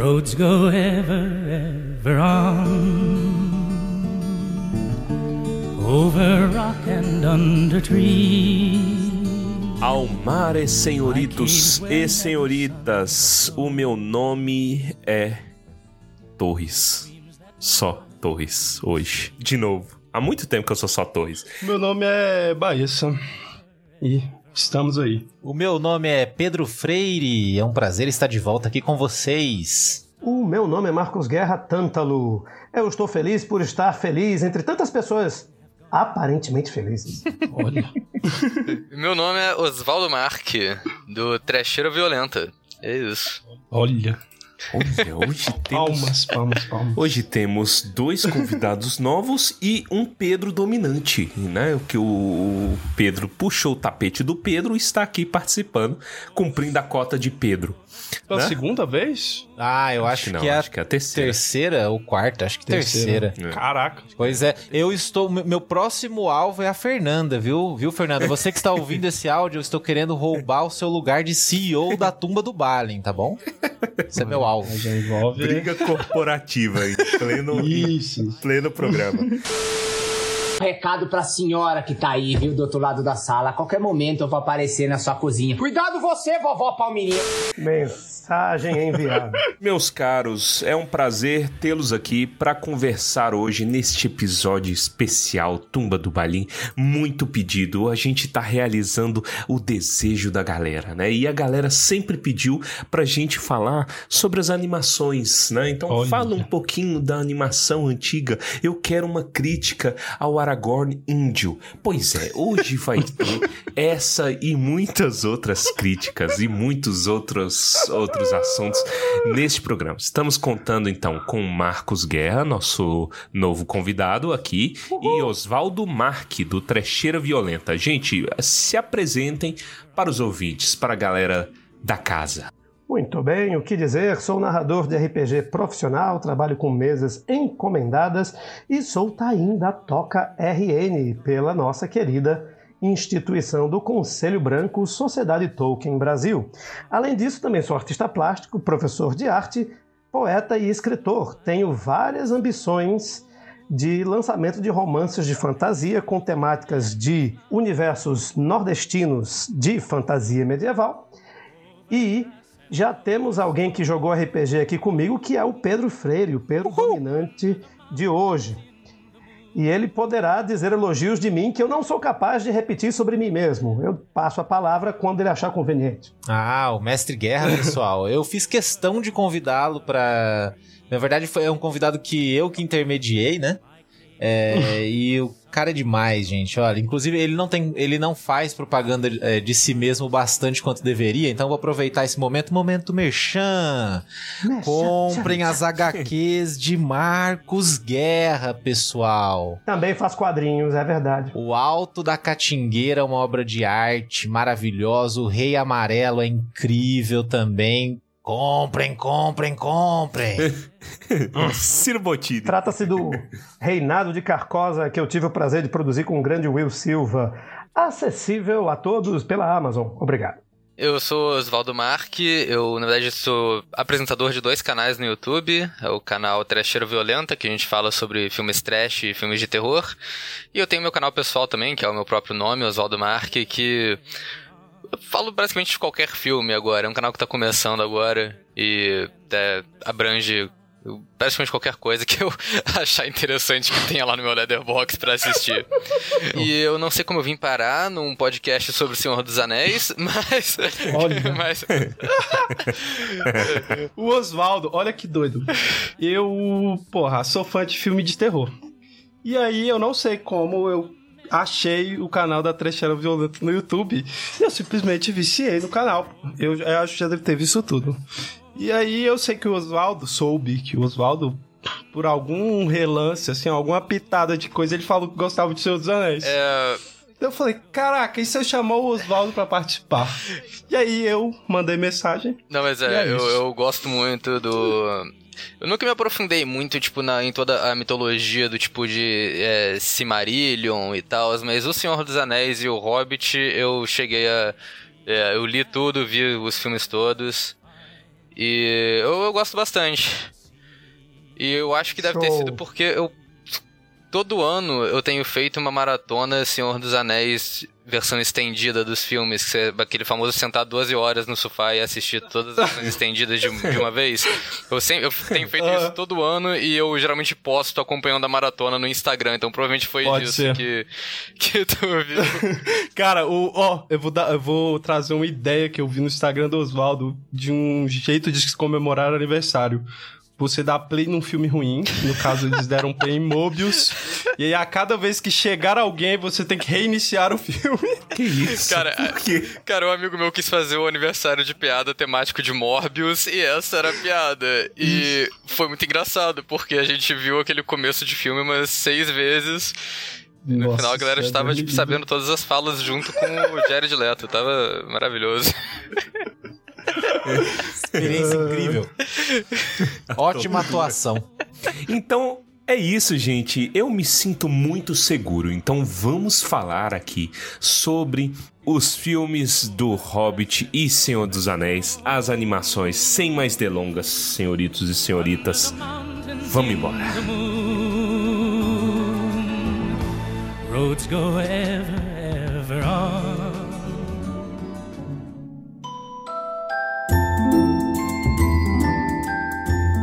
roads go ever, ever on. Over rock and under tree. Almares, senhoritos e senhoritas, o meu nome é Torres. Só Torres hoje. De novo. Há muito tempo que eu sou só Torres. Meu nome é Baessa. E estamos aí. O meu nome é Pedro Freire. É um prazer estar de volta aqui com vocês. O meu nome é Marcos Guerra Tântalo. Eu estou feliz por estar feliz entre tantas pessoas aparentemente felizes. Olha. Meu nome é Osvaldo Marque, do Trecheira Violenta. É isso. Olha. Olha, hoje temos. Palmas, palmas, palmas. Hoje temos dois convidados novos e um Pedro dominante, né? Que o Pedro puxou o tapete do Pedro e está aqui participando, cumprindo a cota de Pedro. Pela Né? segunda vez? Ah, eu acho, que não, que é a acho que é a terceira. terceira ou quarta, acho que terceira. É. Caraca. Pois é, eu estou. me- Meu próximo alvo é a Fernanda, viu? Viu, Fernanda? Você que está ouvindo esse áudio, eu estou querendo roubar o seu lugar de CEO da tumba do Balin, tá bom? Esse é meu alvo. Já envolve. Briga corporativa em pleno, em Isso. pleno programa. Recado pra senhora que tá aí, viu, do outro lado da sala. A qualquer momento eu vou aparecer na sua cozinha. Cuidado você, vovó Palmirinha. Mensagem enviada. Meus caros, é um prazer tê-los aqui para conversar hoje neste episódio especial Tumba do Balim. Muito pedido, a gente tá realizando o desejo da galera, né? E a galera sempre pediu pra gente falar sobre as animações, né? Então Olha. fala um pouquinho da animação antiga. Eu quero uma crítica ao Aragorn índio. Pois é, hoje vai ter essa e muitas outras críticas e muitos outros outros assuntos neste programa. Estamos contando então com Marcos Guerra, nosso novo convidado aqui, e Oswaldo Marque, do Trecheira Violenta. Gente, se apresentem para os ouvintes, para a galera da casa. Muito bem, o que dizer? Sou narrador de RPG profissional, trabalho com mesas encomendadas e sou Taim da Toca RN, pela nossa querida instituição do Conselho Branco Sociedade Tolkien Brasil. Além disso, também sou artista plástico, professor de arte, poeta e escritor. Tenho várias ambições de lançamento de romances de fantasia com temáticas de universos nordestinos de fantasia medieval. E já temos alguém que jogou RPG aqui comigo, que é o Pedro Freire, o Pedro dominante de hoje. E ele poderá dizer elogios de mim que eu não sou capaz de repetir sobre mim mesmo. Eu passo a palavra quando ele achar conveniente. Ah, o Mestre Guerra, pessoal. eu fiz questão de convidá-lo pra. Na verdade, foi um convidado que eu que intermediei, né? É, e o cara é demais, gente. Olha, inclusive ele não tem, ele não faz propaganda é, de si mesmo bastante quanto deveria. Então vou aproveitar esse momento, momento merchan. Comprem as HQs de Marcos Guerra, pessoal. Também faz quadrinhos, é verdade. O Alto da Catingueira é uma obra de arte maravilhosa. O Rei Amarelo é incrível também. Comprem, comprem, comprem. Ciro Bottini. Trata-se do Reinado de Carcosa, que eu tive o prazer de produzir com o grande Will Silva. Acessível a todos pela Amazon. Obrigado. Eu sou Osvaldo Marque, eu na verdade sou apresentador de dois canais no YouTube, é o canal Trecheira Violenta, que a gente fala sobre filmes trash e filmes de terror, e eu tenho meu canal pessoal também, que é o meu próprio nome, Osvaldo Marque, que eu falo basicamente de qualquer filme agora, é um canal que tá começando agora e é, abrange praticamente qualquer coisa que eu achar interessante que tenha lá no meu Letterboxd pra assistir. E eu não sei como eu vim parar num podcast sobre o Senhor dos Anéis, mas. Olha. mas O Oswaldo, olha que doido. Eu, porra, sou fã de filme de terror. E aí eu não sei como eu achei o canal da Trecheira Violenta no YouTube. E eu simplesmente viciei no canal. Eu, eu acho que já deve ter visto tudo. E aí eu sei que o Oswaldo, soube que o Oswaldo, por algum relance, assim, alguma pitada de coisa, ele falou que gostava de dos Anéis. é, Eu falei, caraca, e se eu chamar o Oswaldo pra participar? E aí eu mandei mensagem. Não, mas é, é eu, eu gosto muito do. Eu nunca me aprofundei muito, tipo, na, em toda a mitologia do tipo de é, Silmarillion e tal, mas o Senhor dos Anéis e o Hobbit eu cheguei a. é, eu li tudo, vi os filmes todos. E eu, eu gosto bastante. E eu acho que deve ter Show. sido porque eu. Todo ano eu tenho feito uma maratona Senhor dos Anéis, versão estendida dos filmes, que você, aquele famoso sentar 12 horas no sofá e assistir todas as versões estendidas de, de uma vez. Eu, sempre, eu tenho feito isso todo ano e eu geralmente posto acompanhando a maratona no Instagram, então provavelmente foi Pode disso ser. que, que tu viu. Cara, o, ó, eu vou, dar, eu vou trazer uma ideia que eu vi no Instagram do Oswaldo de um jeito de se comemorar aniversário. Você dá play num filme ruim, no caso eles deram play em Mobius, e aí a cada vez que chegar alguém você tem que reiniciar o filme. Que isso? Cara, Por quê? Cara, um amigo meu quis fazer o aniversário de piada temático de Morbius e essa era a piada. E foi muito engraçado, porque a gente viu aquele começo de filme umas seis vezes. E no Nossa, final a galera isso é estava, tipo, sabendo todas as falas junto com o Jared Leto. Tava maravilhoso. Experiência incrível. Ótima atuação. Então, é isso, gente. Eu me sinto muito seguro. Então, vamos falar aqui sobre os filmes do Hobbit e Senhor dos Anéis, as animações. Sem mais delongas, senhoritos e senhoritas. Vamos embora. Roads go ever, ever on.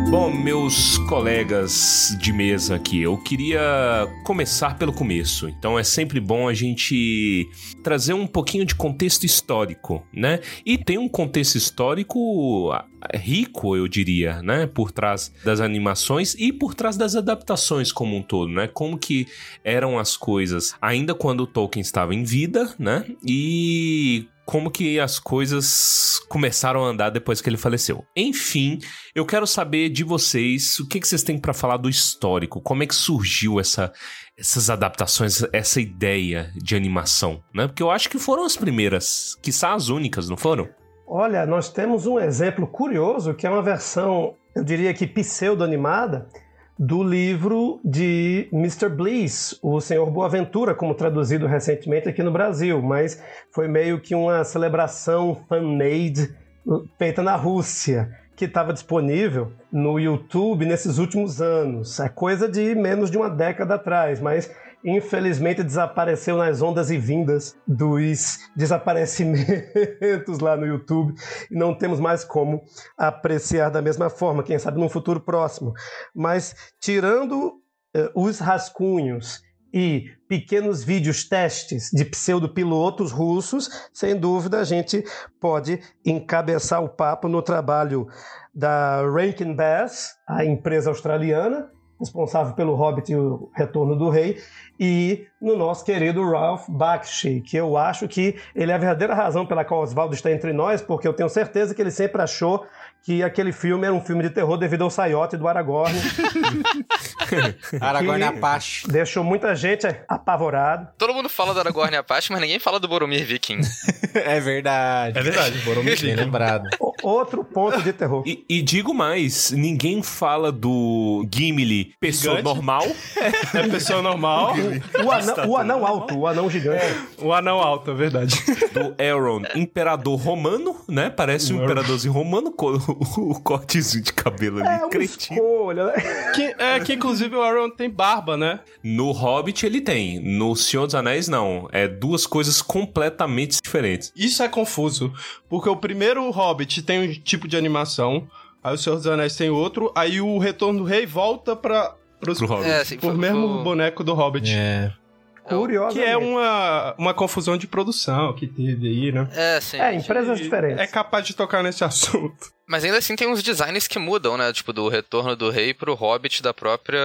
Bom, meus colegas de mesa aqui, eu queria começar pelo começo. Então é sempre bom a gente trazer um pouquinho de contexto histórico, né? E tem um contexto histórico ah, rico, eu diria, né? Por trás das animações e por trás das adaptações como um todo, né? Como que eram as coisas ainda quando o Tolkien estava em vida, né? E como que as coisas começaram a andar depois que ele faleceu. Enfim, eu quero saber de vocês o que, que vocês têm pra falar do histórico, como é que surgiu essa, essas adaptações, essa ideia de animação, né? Porque eu acho que foram as primeiras, quiçá as únicas, não foram? Olha, nós temos um exemplo curioso que é uma versão, eu diria que pseudo-animada, do livro de Mr. Bliss, o Senhor Boaventura, como traduzido recentemente aqui no Brasil, mas foi meio que uma celebração fan-made feita na Rússia, que estava disponível no YouTube nesses últimos anos. É coisa de menos de uma década atrás, mas infelizmente desapareceu nas ondas e vindas dos desaparecimentos lá no YouTube e não temos mais como apreciar da mesma forma, quem sabe num futuro próximo. Mas tirando eh, os rascunhos e pequenos vídeos testes de pseudopilotos russos, sem dúvida a gente pode encabeçar o papo no trabalho da Rankin Bass, a empresa australiana, responsável pelo Hobbit e o Retorno do Rei, e no nosso querido Ralph Bakshi, que eu acho que ele é a verdadeira razão pela qual Oswaldo está entre nós, porque eu tenho certeza que ele sempre achou que aquele filme era um filme de terror devido ao saiote do Aragorn. Aragorn Apache. Deixou muita gente apavorado. Todo mundo fala do Aragorn e Apache, mas ninguém fala do Boromir Viking. É verdade. É verdade, Boromir Bem lembrado. O- Outro ponto de terror. E, e digo mais, ninguém fala do Gimli, pessoa Gigante? normal, É pessoa normal, O anão, o anão alto, o anão gigante. o anão alto, é verdade. do Elrond, imperador romano, né? Parece um imperadorzinho romano o cortezinho de cabelo ali, É uma cretino. escolha, né? Que, é que inclusive o Aaron tem barba, né? No Hobbit ele tem, no Senhor dos Anéis não. É duas coisas completamente diferentes. Isso é confuso, porque o primeiro Hobbit tem um tipo de animação, aí o Senhor dos Anéis tem outro, aí o Retorno do Rei volta para pros, Pro Hobbit. É, assim, foi- mesmo foi- boneco do Hobbit. É. Curioso. Que é uma, uma confusão de produção que teve aí, né? É, sim. É, empresas diferentes. É capaz de tocar nesse assunto. Mas ainda assim tem uns designs que mudam, né? Tipo, do Retorno do Rei pro Hobbit da própria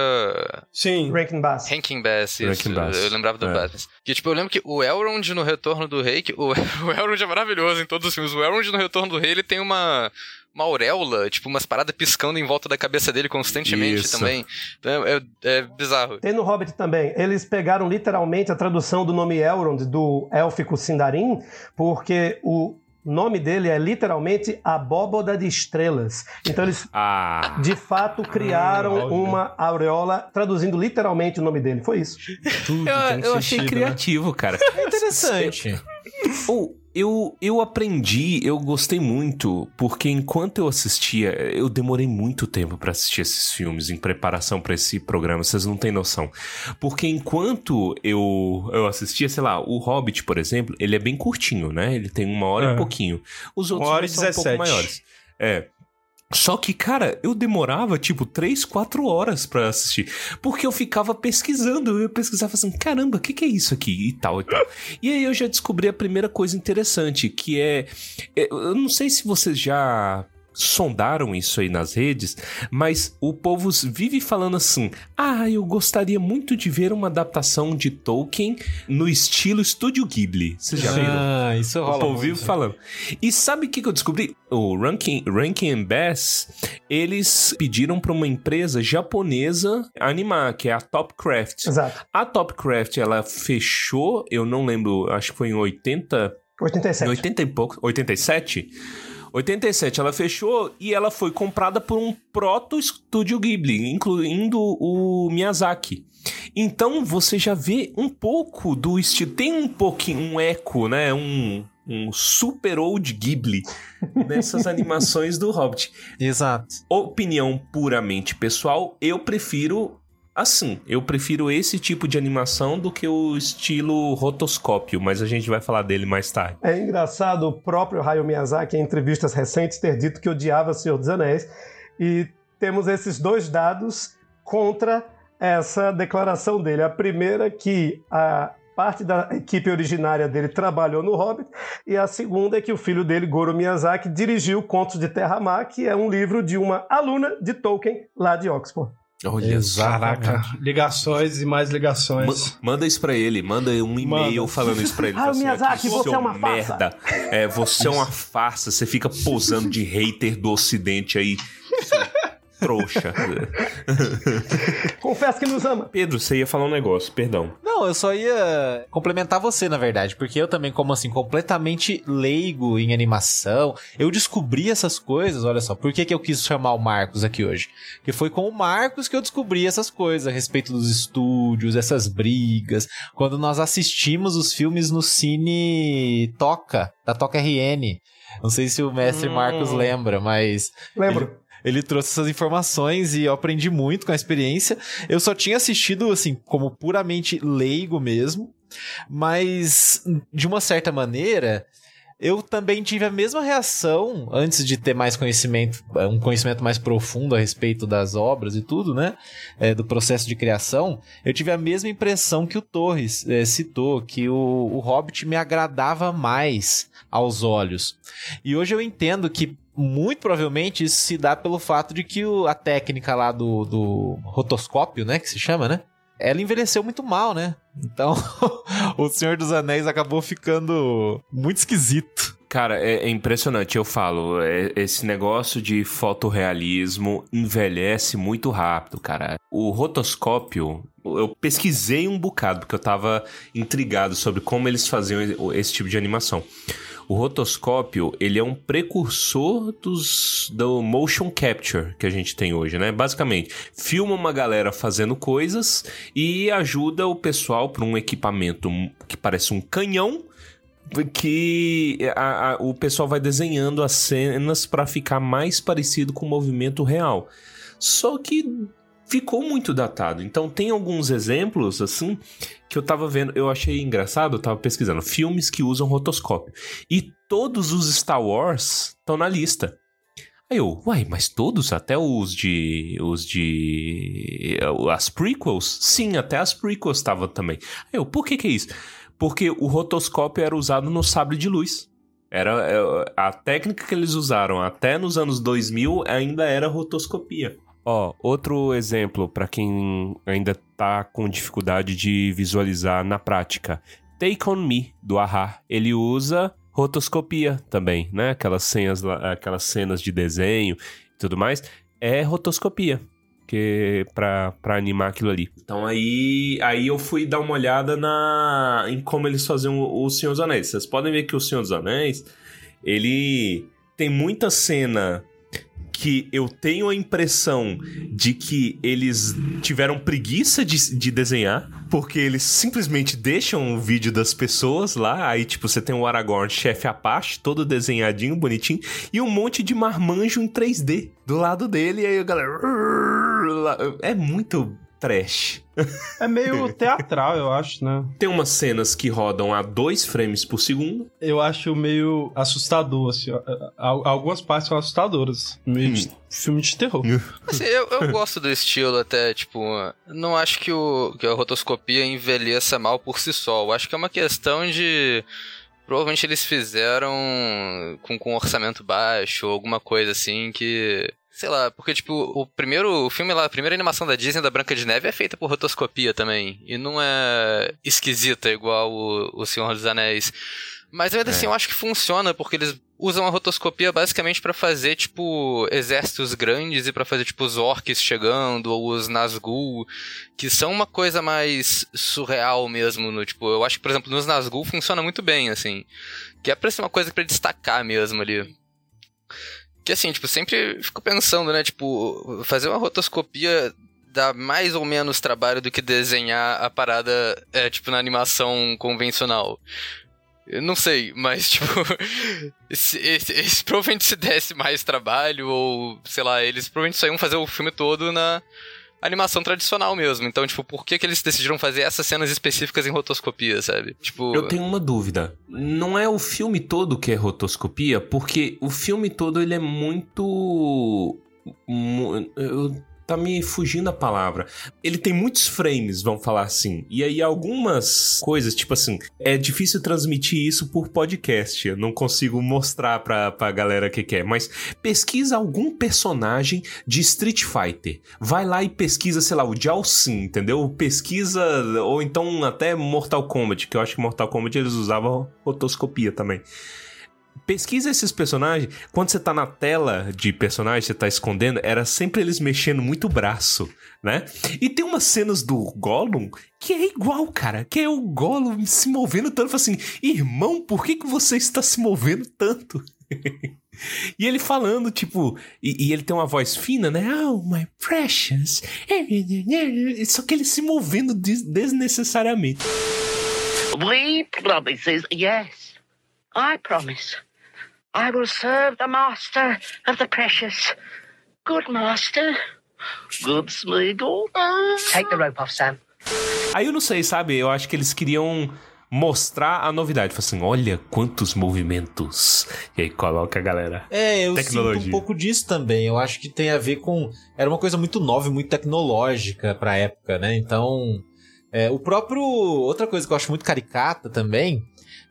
Sim. Rankin Bass. Rankin Bass, isso. Rankin Bass. Eu lembrava do É. Bass. Que, tipo, eu lembro que o Elrond no Retorno do Rei... Que, o, o Elrond é maravilhoso em todos os filmes. O Elrond no Retorno do Rei, ele tem uma... Uma auréola, tipo, umas paradas piscando em volta da cabeça dele constantemente Isso. também. Então, É, é- é bizarro. Tem no Hobbit também. Eles pegaram literalmente a tradução do nome Elrond, do élfico Sindarin, porque o nome dele é literalmente Abóboda de Estrelas. Então eles, Ah, de fato, criaram olha. uma aureola, traduzindo literalmente o nome dele. Foi isso. Tudo eu, tem eu achei sentido, né? criativo, cara. É interessante. Ou Eu, eu aprendi, eu gostei muito, porque enquanto eu assistia, eu demorei muito tempo pra assistir esses filmes em preparação pra esse programa, vocês não têm noção. Porque enquanto eu, eu assistia, sei lá, o Hobbit, por exemplo, ele é bem curtinho, né? Ele tem uma hora É. e pouquinho. Os outros Uma hora e são um pouco 17. maiores. É. Só que, cara, eu demorava tipo 3, 4 horas pra assistir. Porque eu ficava pesquisando. Eu pesquisava assim, caramba, o que, que é isso aqui? E tal e tal. E aí eu já descobri a primeira coisa interessante, que é. é, Eu não sei se vocês já sondaram isso aí nas redes, mas o povo vive falando assim: ah, eu gostaria muito de ver uma adaptação de Tolkien no estilo Estúdio Ghibli. Vocês já viram? Ah, isso O rola povo muito. vive falando. E sabe o que, que eu descobri? O Rankin, Rankin and Bass, eles pediram pra uma empresa japonesa animar, que é a Topcraft. Exato. A Topcraft, ela fechou, eu não lembro, acho que foi em 80... 87. Em 80 e pouco, 87? 87, ela fechou e ela foi comprada por um proto-estúdio Ghibli, incluindo o Miyazaki. Então você já vê um pouco do estilo. Tem um pouquinho, um eco, né? Um, um super old Ghibli nessas animações do Hobbit. Exato. Opinião puramente pessoal, eu prefiro assim. Eu prefiro esse tipo de animação do que o estilo rotoscópio, mas a gente vai falar dele mais tarde. É engraçado o próprio Hayao Miyazaki, em entrevistas recentes, ter dito que odiava Senhor dos Anéis. E temos esses dois dados contra essa declaração dele. A primeira, que a parte da equipe originária dele trabalhou no Hobbit, e a segunda é que o filho dele, Goro Miyazaki, dirigiu Contos de Terra-Mar, que é um livro de uma aluna de Tolkien lá de Oxford. Olha só. Caraca, ligações e mais ligações. Ma- Manda isso pra ele, manda um e-mail falando isso pra ele. Ah, assim, Miyazaki, "Aqui, você seu é uma farsa." merda. É, você é uma farsa, você fica posando de hater do ocidente aí. Trouxa. Confessa que nos ama. Pedro, você ia falar um negócio, perdão. Não, eu só ia complementar você, na verdade, porque eu também, como assim, completamente leigo em animação, eu descobri essas coisas, olha só, por que, que eu quis chamar o Marcos aqui hoje? Porque foi com o Marcos que eu descobri essas coisas a respeito dos estúdios, essas brigas, quando nós assistimos os filmes no Cine Toca, da Toca RN. Não sei se o mestre Hum. Marcos lembra, mas Lembro. Ele trouxe essas informações e eu aprendi muito com a experiência. Eu só tinha assistido, assim, como puramente leigo mesmo, mas de uma certa maneira. Eu também tive a mesma reação antes de ter mais conhecimento, um conhecimento mais profundo a respeito das obras e tudo, né? É, do processo de criação. Eu tive a mesma impressão que o Torres é, citou, que o, o Hobbit me agradava mais aos olhos. E hoje eu entendo que muito provavelmente isso se dá pelo fato de que o- a técnica lá do, do rotoscópio, né, que se chama, né? Ela envelheceu muito mal, né? Então, o Senhor dos Anéis acabou ficando muito esquisito. Cara, é, é impressionante, eu falo. é- esse negócio de fotorrealismo envelhece muito rápido, cara. O rotoscópio, eu pesquisei um bocado, porque eu tava intrigado sobre como eles faziam esse tipo de animação. O rotoscópio, ele é um precursor dos, do motion capture que a gente tem hoje, né? Basicamente, filma uma galera fazendo coisas e ajuda o pessoal para um equipamento que parece um canhão que a- a- o pessoal vai desenhando as cenas para ficar mais parecido com o movimento real. Só que ficou muito datado. Então tem alguns exemplos assim que eu tava vendo, eu achei engraçado, eu tava pesquisando filmes que usam rotoscópio e todos os Star Wars estão na lista. Aí eu, uai, mas todos, até os de os de as prequels? Sim, até as prequels estavam também. Aí eu, por que que é isso? Porque o rotoscópio era usado no sabre de luz. Era é, a técnica que eles usaram até nos anos 2000 ainda era rotoscopia. Ó, outro exemplo para quem ainda tá com dificuldade de visualizar na prática. Take on Me do Ahá, ele usa rotoscopia também, né? Aquelas cenas, aquelas cenas de desenho e tudo mais, é rotoscopia que para animar aquilo ali. Então aí, aí eu fui dar uma olhada na em como eles faziam o, o Senhor dos Anéis. Vocês podem ver que o Senhor dos Anéis, ele tem muita cena que eu tenho a impressão de que eles tiveram preguiça de, de desenhar, porque eles simplesmente deixam o vídeo das pessoas lá, aí tipo, você tem o Aragorn, chefe Apache, todo desenhadinho, bonitinho, e um monte de marmanjo em 3D do lado dele, e aí a galera... É muito trash. É meio teatral, eu acho, né? Tem umas cenas que rodam a dois frames por segundo. Eu acho meio assustador, assim. Algumas partes são assustadoras. Meio de filme de terror. Assim, eu, eu gosto do estilo até, tipo, não acho que, o, que a rotoscopia envelheça mal por si só. Eu acho que é uma questão de. Provavelmente eles fizeram com, com orçamento baixo, ou alguma coisa assim que. Sei lá, porque, tipo, o primeiro filme lá, a primeira animação da Disney da Branca de Neve é feita por rotoscopia também. E não é esquisita igual o, o Senhor dos Anéis. Mas ainda assim, eu acho que funciona, porque eles usam a rotoscopia basicamente pra fazer, tipo, exércitos grandes e pra fazer, tipo, os orcs chegando, ou os Nazgûl, que são uma coisa mais surreal mesmo, no, tipo, eu acho que, por exemplo, nos Nazgûl funciona muito bem, assim, que é pra ser uma coisa pra destacar mesmo ali. Que assim, tipo, sempre fico pensando, né, tipo, fazer uma rotoscopia dá mais ou menos trabalho do que desenhar a parada, é, tipo, na animação convencional. Eu não sei, mas, tipo, se, esse- esse provavelmente se desse mais trabalho, ou, sei lá, eles provavelmente só iam fazer o filme todo na animação tradicional mesmo. Então, tipo, por que, que eles decidiram fazer essas cenas específicas em rotoscopia, sabe? Tipo. Eu tenho uma dúvida. Não é o filme todo que é rotoscopia, porque o filme todo ele é muito. mu- eu- tá me fugindo a palavra. Ele tem muitos frames, vamos falar assim. E aí algumas coisas, tipo assim, é difícil transmitir isso por podcast. Eu não consigo mostrar pra, pra galera que quer. Mas pesquisa algum personagem de Street Fighter. Vai lá e pesquisa, sei lá, o Jiao Xin, entendeu? Pesquisa, ou então até Mortal Kombat, que eu acho que Mortal Kombat eles usavam rotoscopia também. Pesquisa esses personagens. Quando você tá na tela de personagem, você tá escondendo, era sempre eles mexendo muito o braço, né? E tem umas cenas do Gollum que é igual, cara. Que é o Gollum se movendo tanto. Assim, irmão, por que, que você está se movendo tanto? E ele falando, tipo, e, e ele tem uma voz fina, né? Oh, my precious. Só que ele se movendo des- desnecessariamente. We promises, yes. I promise. I will serve the master of the precious. Good master. Good Smeagol. Take the rope off, Sam. Aí eu não sei, sabe? Eu acho que eles queriam mostrar a novidade. Falar assim, olha quantos movimentos. E aí coloca a galera. É, eu Tecnologia. sinto um pouco disso também. Eu acho que tem a ver com. Era uma coisa muito nova e muito tecnológica pra época, né? Então. é, o próprio. Outra coisa que eu acho muito caricata também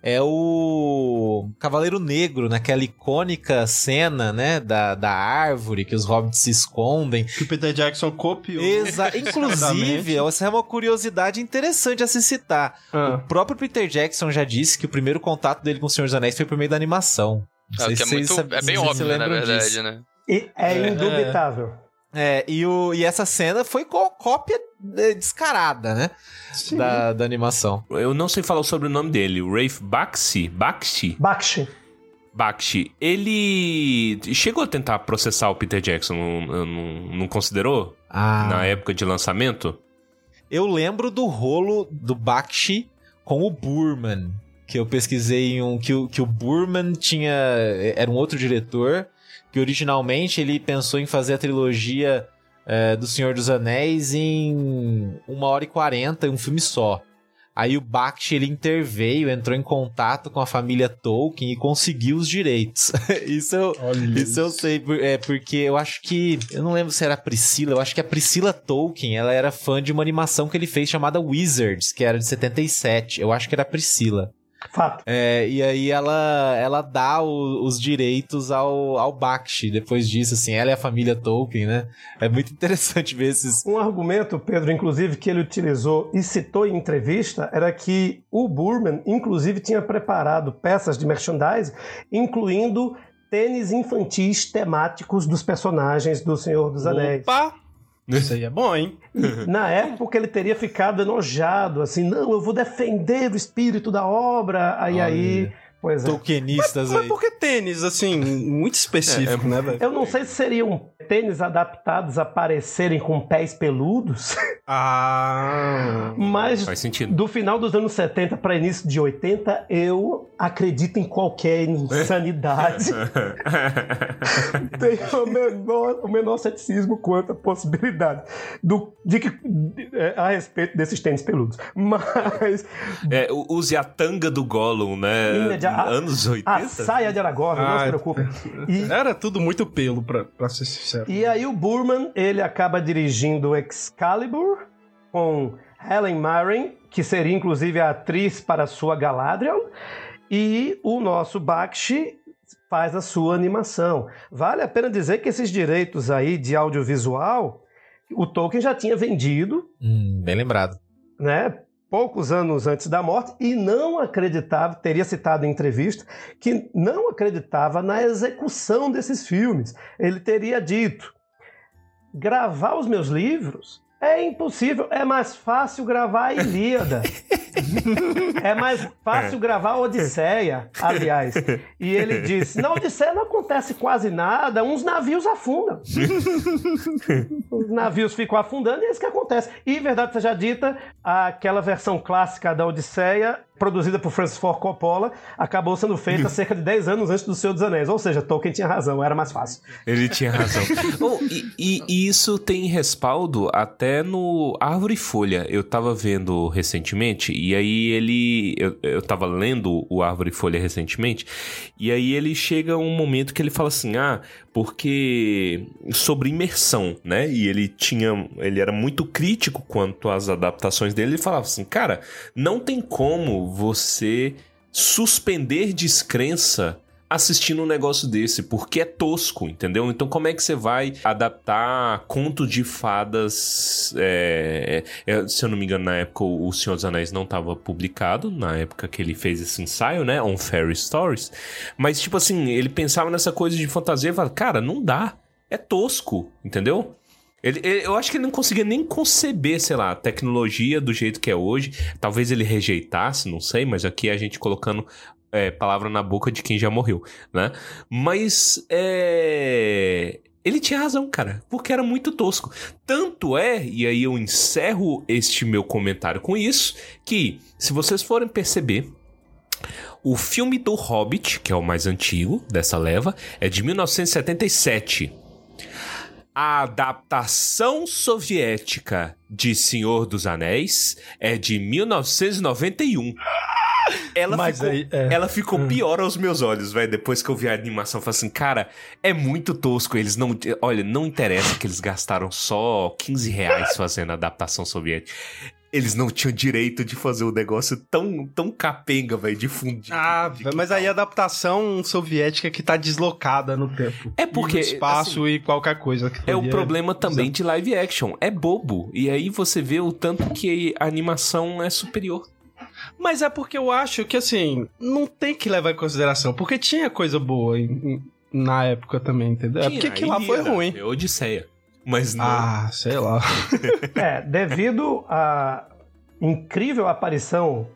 é o Cavaleiro Negro, naquela icônica cena, né? Da, da árvore, que os hobbits se escondem. Que o Peter Jackson copiou. Exa Inclusive, essa é uma curiosidade interessante a se citar. O Ah, próprio Peter Jackson já disse que o primeiro contato dele com o Senhor dos Anéis foi por meio da animação. Não É, sei que é, muito, sab- é bem óbvio, se na verdade, disso. né? E é, indubitável. É, e, o, e essa cena foi co- cópia é, descarada, né? sim. Da, da animação. Eu não sei falar o sobrenome dele. O Rafe Bakshi? Bakshi? Bakshi. Bakshi. Ele chegou a tentar processar o Peter Jackson. Não, não, não considerou? Ah, Na época de lançamento? eu lembro do rolo do Bakshi com o Burman. Que eu pesquisei em um. Que o, que o Burman tinha. Era um outro diretor. Que originalmente ele pensou em fazer a trilogia é, do Senhor dos Anéis em uma hora e quarenta, em um filme só. Aí o Bakshi ele interveio, entrou em contato com a família Tolkien e conseguiu os direitos. isso eu, Isso eu sei, é porque eu acho que. Eu não lembro se era a Priscila, eu acho que a Priscila Tolkien, ela era fã de uma animação que ele fez chamada Wizards, que era de 77. Eu acho que era a Priscila. Fato. É, e aí ela, ela dá o- os direitos ao, ao Bakshi depois disso, assim. Ela é a família Tolkien, né? É muito interessante ver esses. Um argumento, Pedro, inclusive, que ele utilizou e citou em entrevista era que o Burman, inclusive, tinha preparado peças de merchandise, incluindo tênis infantis temáticos dos personagens do Senhor dos Anéis. Opa! Isso aí é bom, hein? Na época ele teria ficado enojado, assim, não, eu vou defender o espírito da obra. Aí Olha. aí Pois é. Tolkienistas Mas aí. por que tênis, assim, muito específico, né, velho? Eu não sei se seriam tênis adaptados a parecerem com pés peludos, Ah. mas Faz sentido. do final dos anos 70 para início de 80, eu acredito em qualquer insanidade. Tenho o menor, o menor ceticismo quanto à possibilidade do, de que, de- é, a respeito desses tênis peludos. Mas É, use a tanga do Gollum, né? Linha de- a- Anos 80. a saia de Aragorn, não Ah, se preocupe. E, Era tudo muito pelo, pra, pra ser sincero. E aí o Burman, ele acaba dirigindo Excalibur com Helen Mirren, que seria inclusive a atriz para sua Galadriel, e o nosso Bakshi faz a sua animação. Vale a pena dizer que esses direitos aí de audiovisual, o Tolkien já tinha vendido, Hum, bem lembrado. né? Poucos anos antes da morte, e não acreditava, teria citado em entrevista, que não acreditava na execução desses filmes. Ele teria dito: gravar os meus livros é impossível, é mais fácil gravar a Ilíada. é mais fácil gravar a Odisseia, aliás. E ele disse: na Odisseia não acontece quase nada, uns navios afundam. Os navios ficam afundando e é isso que acontece. E, verdade seja dita, aquela versão clássica da Odisseia, produzida por Francis Ford Coppola, acabou sendo feita cerca de 10 anos antes do Senhor dos Anéis. Ou seja, Tolkien tinha razão, era mais fácil. Ele tinha razão. Oh, e, e- e isso tem respaldo até no Árvore e Folha. Eu tava vendo recentemente, e aí ele. Eu, eu tava lendo o Árvore e Folha recentemente, e aí ele chega um momento que ele fala assim: ah, porque. sobre imersão, né? E ele tinha. Ele era muito crítico quanto às adaptações dele. Ele falava assim: cara, não tem como você suspender descrença assistindo um negócio desse, porque é tosco, entendeu? Então como é que você vai adaptar conto de fadas? é, é, se eu não me engano, na época o Senhor dos Anéis não estava publicado, na época que ele fez esse ensaio, né? On Fairy Stories. Mas, tipo assim, ele pensava nessa coisa de fantasia e falava, cara, não dá. É tosco, entendeu? Ele, ele- eu acho que ele não conseguia nem conceber, sei lá, a tecnologia do jeito que é hoje. Talvez ele rejeitasse, não sei, mas aqui a gente colocando é, palavra na boca de quem já morreu, né? Mas é. Ele tinha razão, cara, porque era muito tosco. Tanto é, e aí eu encerro este meu comentário com isso, que se vocês forem perceber, o filme do Hobbit, que é o mais antigo dessa leva, é de 1977. A adaptação soviética de Senhor dos Anéis é de 1991. Ela Mas ficou, aí, é. ela ficou pior aos meus olhos, velho. Depois que eu vi a animação, eu falei assim, cara, é muito tosco. Eles não. Olha, não interessa que eles gastaram só 15 reais fazendo a adaptação soviética. Eles não tinham direito de fazer um negócio tão, tão capenga, velho, de fundir. Ah, mas aí a adaptação soviética que tá deslocada no tempo. É porque, E no espaço e qualquer coisa. que É o problema também de live action. É bobo. E aí você vê o tanto que a animação é superior. Mas é porque eu acho que, assim, não tem que levar em consideração. Porque tinha coisa boa em- em- na época também, entendeu? é porque Tinha, aquilo lá foi era- ruim. É Odisseia. Mas não. Ah, sei lá. É, devido à incrível aparição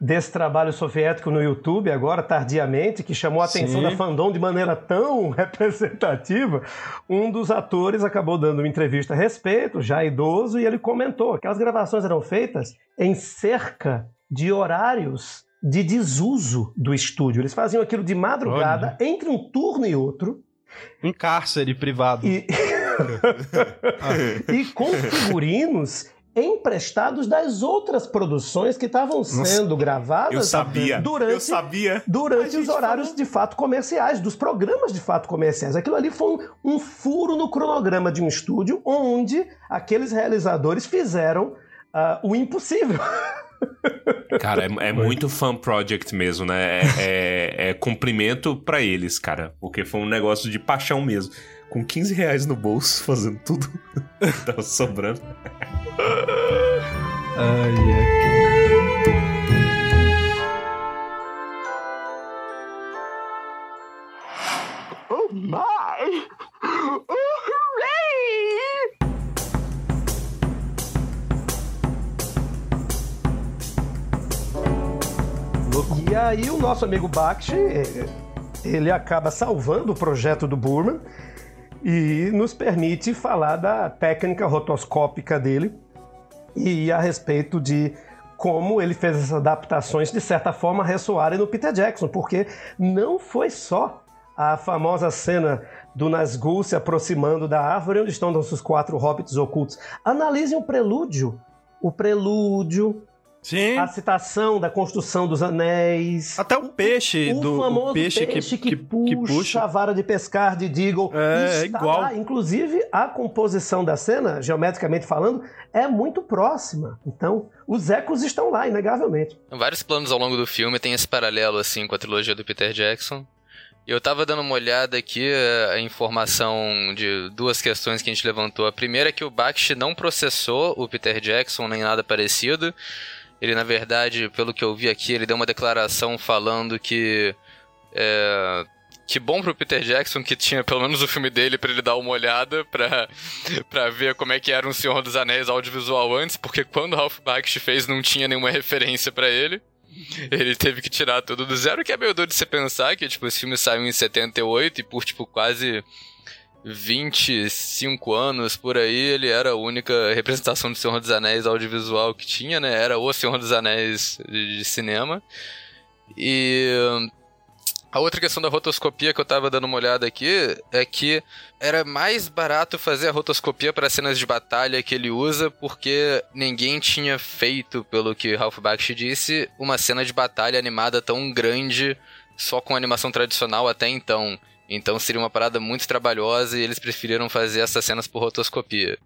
desse trabalho soviético no YouTube, agora tardiamente, que chamou a atenção Sim. da fandom de maneira tão representativa, um dos atores acabou dando uma entrevista a respeito, já idoso, e ele comentou: aquelas gravações eram feitas em cerca de horários de desuso do estúdio. Eles faziam aquilo de madrugada, entre um turno e outro, Um cárcere privado. e, e com figurinos emprestados das outras produções que estavam sendo gravadas eu sabia. durante, Eu sabia. durante os horários de fato comerciais, dos programas de fato comerciais. Aquilo ali foi um, um furo no cronograma de um estúdio onde aqueles realizadores fizeram ah, o impossível. Cara, é, é muito fan project mesmo, né? É, é, é cumprimento pra eles, cara. Porque foi um negócio de paixão mesmo. Com 15 reais no bolso, fazendo tudo que tava sobrando. Ai, é. Oh my! Oh, hooray! E aí o nosso amigo Bakshi, eh, ele acaba salvando o projeto do Burman e nos permite falar da técnica rotoscópica dele e a respeito de como ele fez essas adaptações de certa forma ressoarem no Peter Jackson, porque não foi só a famosa cena do Nazgûl se aproximando da árvore onde estão nossos quatro hobbits ocultos. Analisem o prelúdio. O prelúdio, Sim. a citação da construção dos anéis. Até o peixe o do o famoso peixe, peixe, que, que, puxa, a vara de pescar de Deagle. É, é igual. lá. Inclusive, a composição da cena, geometricamente falando, é muito próxima. Então, os ecos estão lá, inegavelmente. Vários planos ao longo do filme tem esse paralelo, assim, com a trilogia do Peter Jackson. E eu tava dando uma olhada aqui, eh, a informação de duas questões que a gente levantou. A primeira é que o Bakshi não processou o Peter Jackson, nem nada parecido. Ele, na verdade, pelo que eu vi aqui, ele deu uma declaração falando que. É, que bom pro Peter Jackson que tinha pelo menos o filme dele pra ele dar uma olhada pra, pra ver como é que era um Senhor dos Anéis audiovisual antes, porque quando Ralph Bakshi fez não tinha nenhuma referência pra ele. Ele teve que tirar tudo do zero, que é meio doido de você pensar que, tipo, esse filme saiu em 78 e por, tipo, quase 25 anos por aí, ele era a única representação do Senhor dos Anéis audiovisual que tinha, né? Era o Senhor dos Anéis de, de cinema. E a outra questão da rotoscopia que eu tava dando uma olhada aqui é que era mais barato fazer a rotoscopia para cenas de batalha que ele usa, porque ninguém tinha feito, pelo que Ralph Bakshi disse, uma cena de batalha animada tão grande só com animação tradicional até então. Então seria uma parada muito trabalhosa e eles preferiram fazer essas cenas por rotoscopia.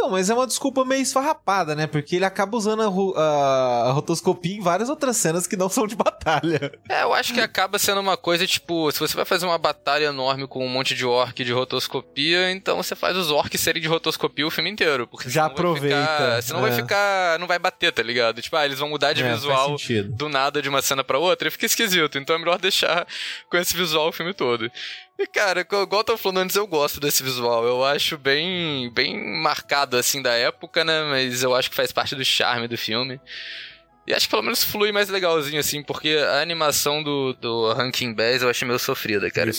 Então, mas é uma desculpa meio esfarrapada, né? Porque ele acaba usando a, a- a rotoscopia em várias outras cenas que não são de batalha. É, eu acho que acaba sendo uma coisa tipo, se você vai fazer uma batalha enorme com um monte de orc de rotoscopia, então você faz os orcs serem de rotoscopia o filme inteiro. Porque Já senão vai aproveita, ficar- senão é. vai ficar. Não vai bater, tá ligado? Tipo, ah, eles vão mudar de É, visual do nada de uma cena pra outra e fica esquisito. Então é melhor deixar com esse visual o filme todo. E, cara, igual eu tava falando antes, eu gosto desse visual. Eu acho bem, bem marcado, assim, da época, né? Mas eu acho que faz parte do charme do filme. E acho que pelo menos flui mais legalzinho, assim, porque a animação do, do Ranking Bass eu achei meio sofrida, cara.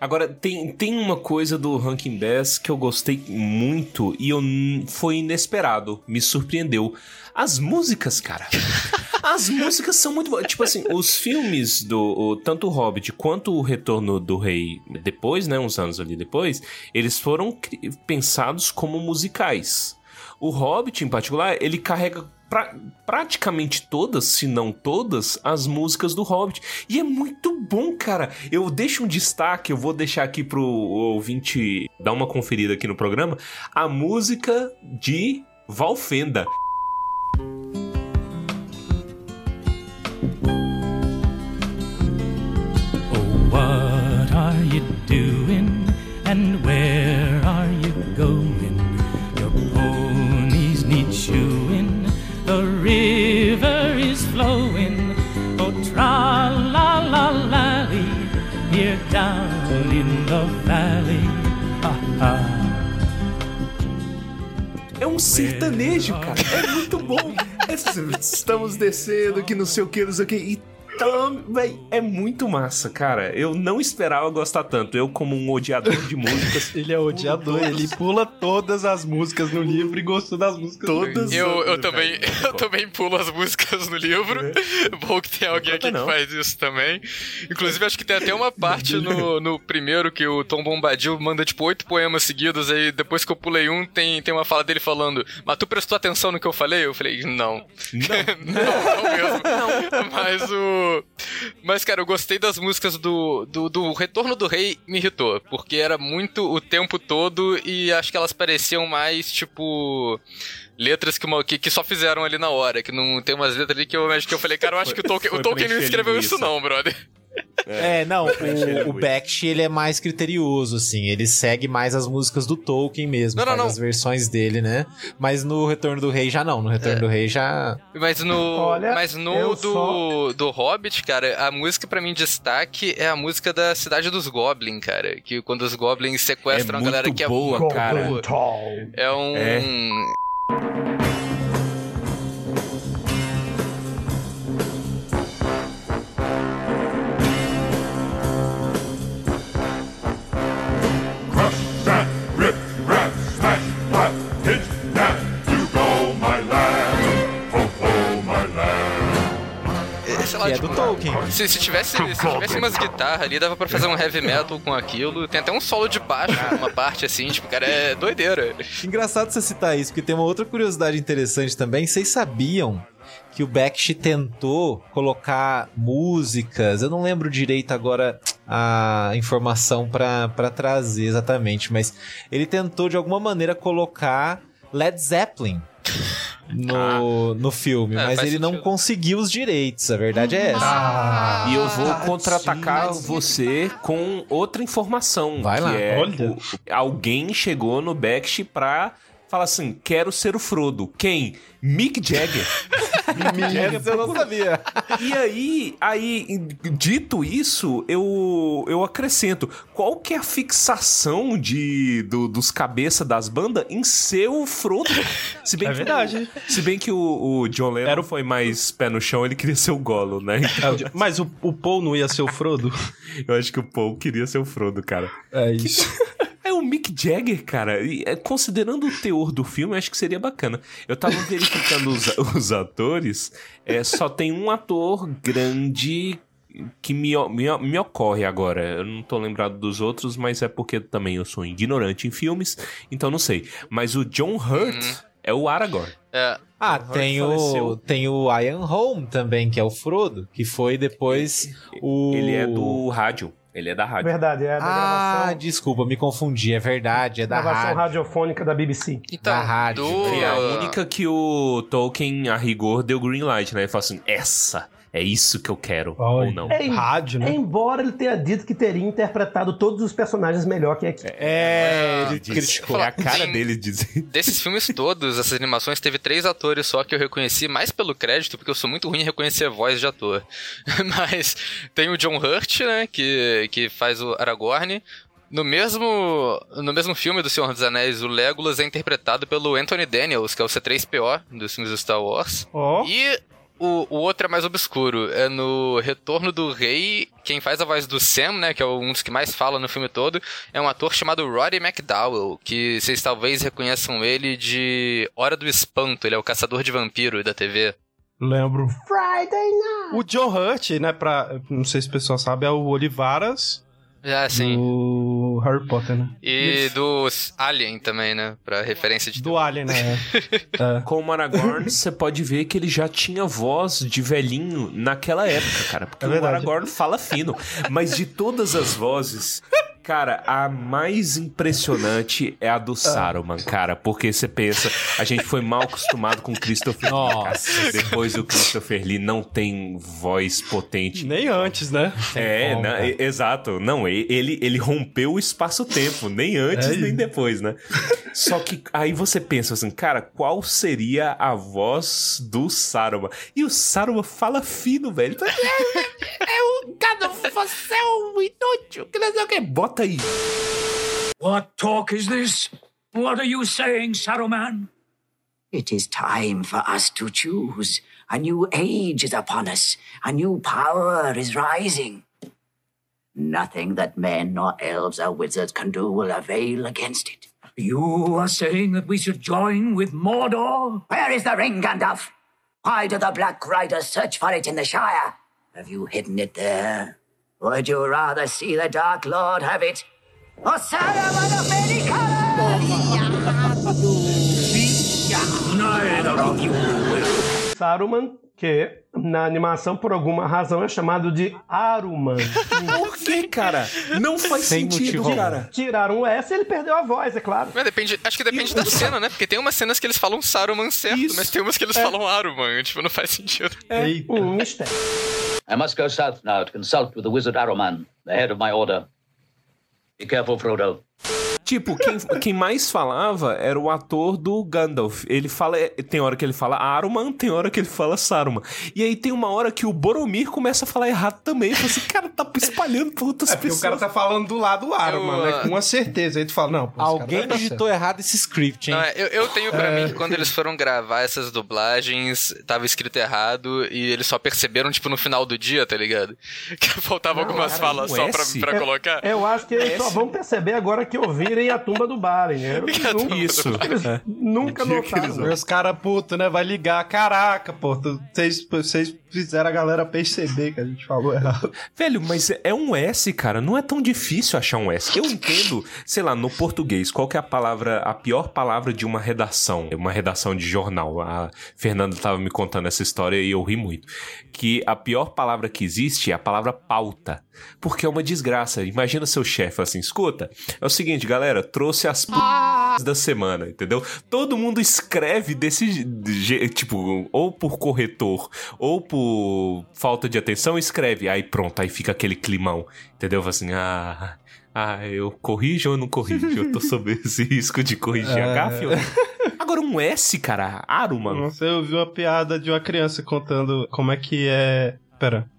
Agora, tem, tem uma coisa do Ranking Bass que eu gostei muito e eu, foi inesperado, me surpreendeu. As músicas, cara. As músicas são muito boas. Tipo assim, os filmes do. o- tanto o Hobbit quanto o Retorno do Rei, depois, né? Uns anos ali depois, eles foram pensados como musicais. O Hobbit, em particular, ele carrega pra- praticamente todas, se não todas, as músicas do Hobbit. E é muito bom, cara. Eu deixo um destaque, eu vou deixar aqui pro ouvinte dar uma conferida aqui no programa, a música de Valfenda. What are you doing? And where are you going? Your ponies need shoeing. The river is flowing. Oh, tra la la lally, here down in the valley. Ha ha. É um sertanejo, cara. É muito bom. Estamos descendo, que não sei o que, não sei o que. E então, véi, é muito massa, cara. Eu não esperava gostar tanto. Eu, como um odiador de músicas. Ele é odiador, ele pula todas as músicas no livro e gostou das músicas Todas. Eu, eu também, eu também pulo as músicas no livro. Bom que tem alguém aqui que não. faz isso também. Inclusive, acho que tem até uma parte no, no primeiro que o Tom Bombadil manda, tipo, oito poemas seguidos. Aí, depois que eu pulei um, tem, tem uma fala dele falando: Mas tu prestou atenção no que eu falei? Eu falei: Não. não, não mesmo. Mas o. Mas, cara, eu gostei das músicas do, do, do Retorno do Rei, me irritou. Porque era muito o tempo todo e acho que elas pareciam mais, tipo letras que, uma- que, que só fizeram ali na hora, que não tem umas letras ali que eu acho que eu falei, cara, eu acho que o Tolkien, o Tolkien não escreveu isso não, brother. É, não, preencher o, o. Bakshi, ele é mais criterioso, assim, ele segue mais as músicas do Tolkien mesmo, Não, não, faz não. as versões dele, né? Mas no Retorno do Rei já não, no Retorno do Rei já... Mas no, Olha, mas no do, só- do Hobbit, cara, a música pra mim destaque é a música da Cidade dos Goblins, cara, que quando os Goblins sequestram É a galera que é boa, muito cara. Tall. É um É. do Tolkien. Se, se tivesse, se tivesse umas guitarras ali, dava pra fazer um heavy metal com aquilo. Tem até um solo de baixo, uma parte assim, tipo, cara, é doideira. Engraçado você citar isso, porque tem uma outra curiosidade interessante também. Vocês sabiam que o Bakshi tentou colocar músicas, eu não lembro direito agora a informação pra pra trazer exatamente, mas ele tentou de alguma maneira colocar Led Zeppelin no, no filme, É, mas ele não sentido. conseguiu os direitos, a verdade é essa. E eu vou contra-atacar você com outra informação. Vai que lá. é Olha. o- alguém chegou no Bakshi pra falar assim: quero ser o Frodo. Quem? Mick Jagger. Essa eu não sabia. E aí, aí, dito isso, eu, eu acrescento: qual que é a fixação de, do- dos cabeça das bandas em ser o Frodo? Se bem É que verdade. O, se bem que o, o John Lennon Era o- foi mais pé no chão, ele queria ser o Golo, né? Então, Mas o, o Paul não ia ser o Frodo? eu acho que o Paul queria ser o Frodo, cara. É isso. É o Mick Jagger, cara. E, é, considerando o teor do filme, eu acho que seria bacana. Eu tava verificando os, os atores, é, só tem um ator grande que me, o- me, o- me ocorre agora. Eu não tô lembrado dos outros, mas é porque também eu sou ignorante em filmes, então não sei. Mas o John Hurt é o Aragorn. É, Ah, Hurt tem o, tem o Ian Holm também, que é o Frodo, que foi depois o... Ele é do rádio. Ele é da rádio. Verdade, é da Ah, gravação, desculpa, me confundi, é verdade, é da gravação rádio. radiofônica da BBC. então, Da rádio, do... Que é a única que o Tolkien, a rigor, deu green light, né? Ele falou assim: essa, é isso que eu quero. Olha. Ou não. É, Rádio, né? Embora ele tenha dito que teria interpretado todos os personagens melhor que aqui. É, ele Disse. criticou. É a cara dele dizer. Desses filmes todos, essas animações, teve três atores só que eu reconheci, mais pelo crédito, porque eu sou muito ruim em reconhecer a voz de ator. Mas tem o John Hurt, né, que, que faz o Aragorn. No mesmo, no mesmo filme do Senhor dos Anéis, o Legolas é interpretado pelo Anthony Daniels, que é o C3PO dos filmes do Star Wars. Ó. E o, o outro é mais obscuro. É no Retorno do Rei. Quem faz a voz do Sam, né? Que é um dos que mais fala no filme todo. É um ator chamado Roddy McDowell. Que vocês talvez reconheçam ele de Hora do Espanto. Ele é o caçador de vampiro da TV. Lembro. O John Hurt, né, pra... Não sei se o pessoal sabe, é o Olivaras Ah, sim. do Harry Potter, né? E do Alien também, né? Pra referência de. Do Alien, né? É. Com o Aragorn, você pode ver que ele já tinha voz de velhinho naquela época, cara. Porque É o. Aragorn fala fino. Mas de todas as vozes, cara, a mais impressionante é a do Saruman, cara. Porque você pensa, a gente foi mal acostumado com o Christopher Lee. Nossa. Depois o Christopher Lee não tem voz potente. Nem antes, né? É, como, e- exato. Não, ele, ele rompeu o espaço-tempo, nem antes É nem depois, né? Só que aí você pensa assim, cara, qual seria a voz do Saruman? E o Saruman fala fino, velho. Fala, É, é o cara, você é um inútil, que não sei o que. Bota aí. What talk is this? What are you saying, Saruman? It is time for us to choose. A new age is upon us. A new power is rising. Nothing that men or elves or wizards can do will avail against it. You are saying that we should join with Mordor? Where is the ring, Gandalf? Why do the Black Riders search for it in the Shire? Have you hidden it there? Would you rather see the Dark Lord have it? Or Saruman of many colors? Neither of you will. Saruman, que na animação, por alguma razão, é chamado de Aruman. Por que, cara? Não faz Sem sentido, motivo cara. Tiraram o S e ele perdeu a voz, é claro. Mas depende, acho que depende da cena, né? Porque tem umas cenas que eles falam Saruman certo, Isso. mas tem umas que eles falam Aruman. Tipo, não faz sentido. Eita. Um mistério. I must go south now to consult with the wizard Aruman, the head of my order. Be careful, Frodo. Tipo, quem, quem mais falava era o ator do Gandalf. Ele fala. Tem hora que ele fala Aruman, tem hora que ele fala Saruman. E aí tem uma hora que o Boromir começa a falar errado também. Fala assim, cara, tá espalhando pra outras É porque o pessoas. cara tá falando do lado do Aruman, Eu, né? ah, Com uma certeza. Aí tu fala, não, pô, Alguém cara tá digitou errado esse script, hein? Não, é, eu, eu tenho pra mim que quando eles foram gravar essas dublagens, tava escrito errado e eles só perceberam, tipo, no final do dia, tá ligado? Que faltava algumas cara, falas um só pra, pra colocar. Eu acho que eles só vão perceber agora que ouvirem a tumba do Balen. né? Nunca, Isso. eles nunca notaram. os caras putos, né? Vai ligar. Caraca, pô. vocês fizeram a galera perceber que a gente falou errado. Velho, mas é um S, cara. Não é tão difícil achar um S. Eu entendo, sei lá, no português, qual que é a palavra, a pior palavra de uma redação? Uma redação de jornal. A Fernanda tava me contando essa história e eu ri muito. Que a pior palavra que existe é a palavra pauta. Porque é uma desgraça. Imagina seu chefe assim, escuta, é o seguinte, galera, trouxe as p... da semana, entendeu? Todo mundo escreve desse jeito, tipo, ou por corretor, ou por falta de atenção, escreve. Aí pronto, aí fica aquele climão, entendeu? Assim, ah... Ah, eu corrijo ou não corrijo? Eu tô sob esse risco de corrigir a É. gafe ou não? Agora um S, cara, aro, mano. Nossa, eu vi uma piada de uma criança contando como é que é. Pera.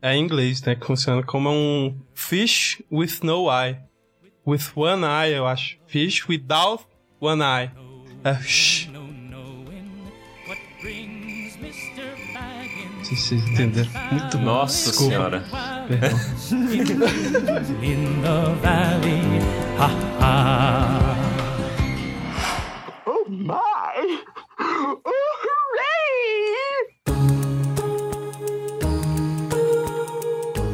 É em inglês, né? Que funciona como um fish with no eye. With one eye, eu acho. Fish without one eye. É. vocês entenderam. Muito bom. Nossa Desculpa. senhora. Perdão. in the valley. Ha ha. Oh my! Oh, hooray!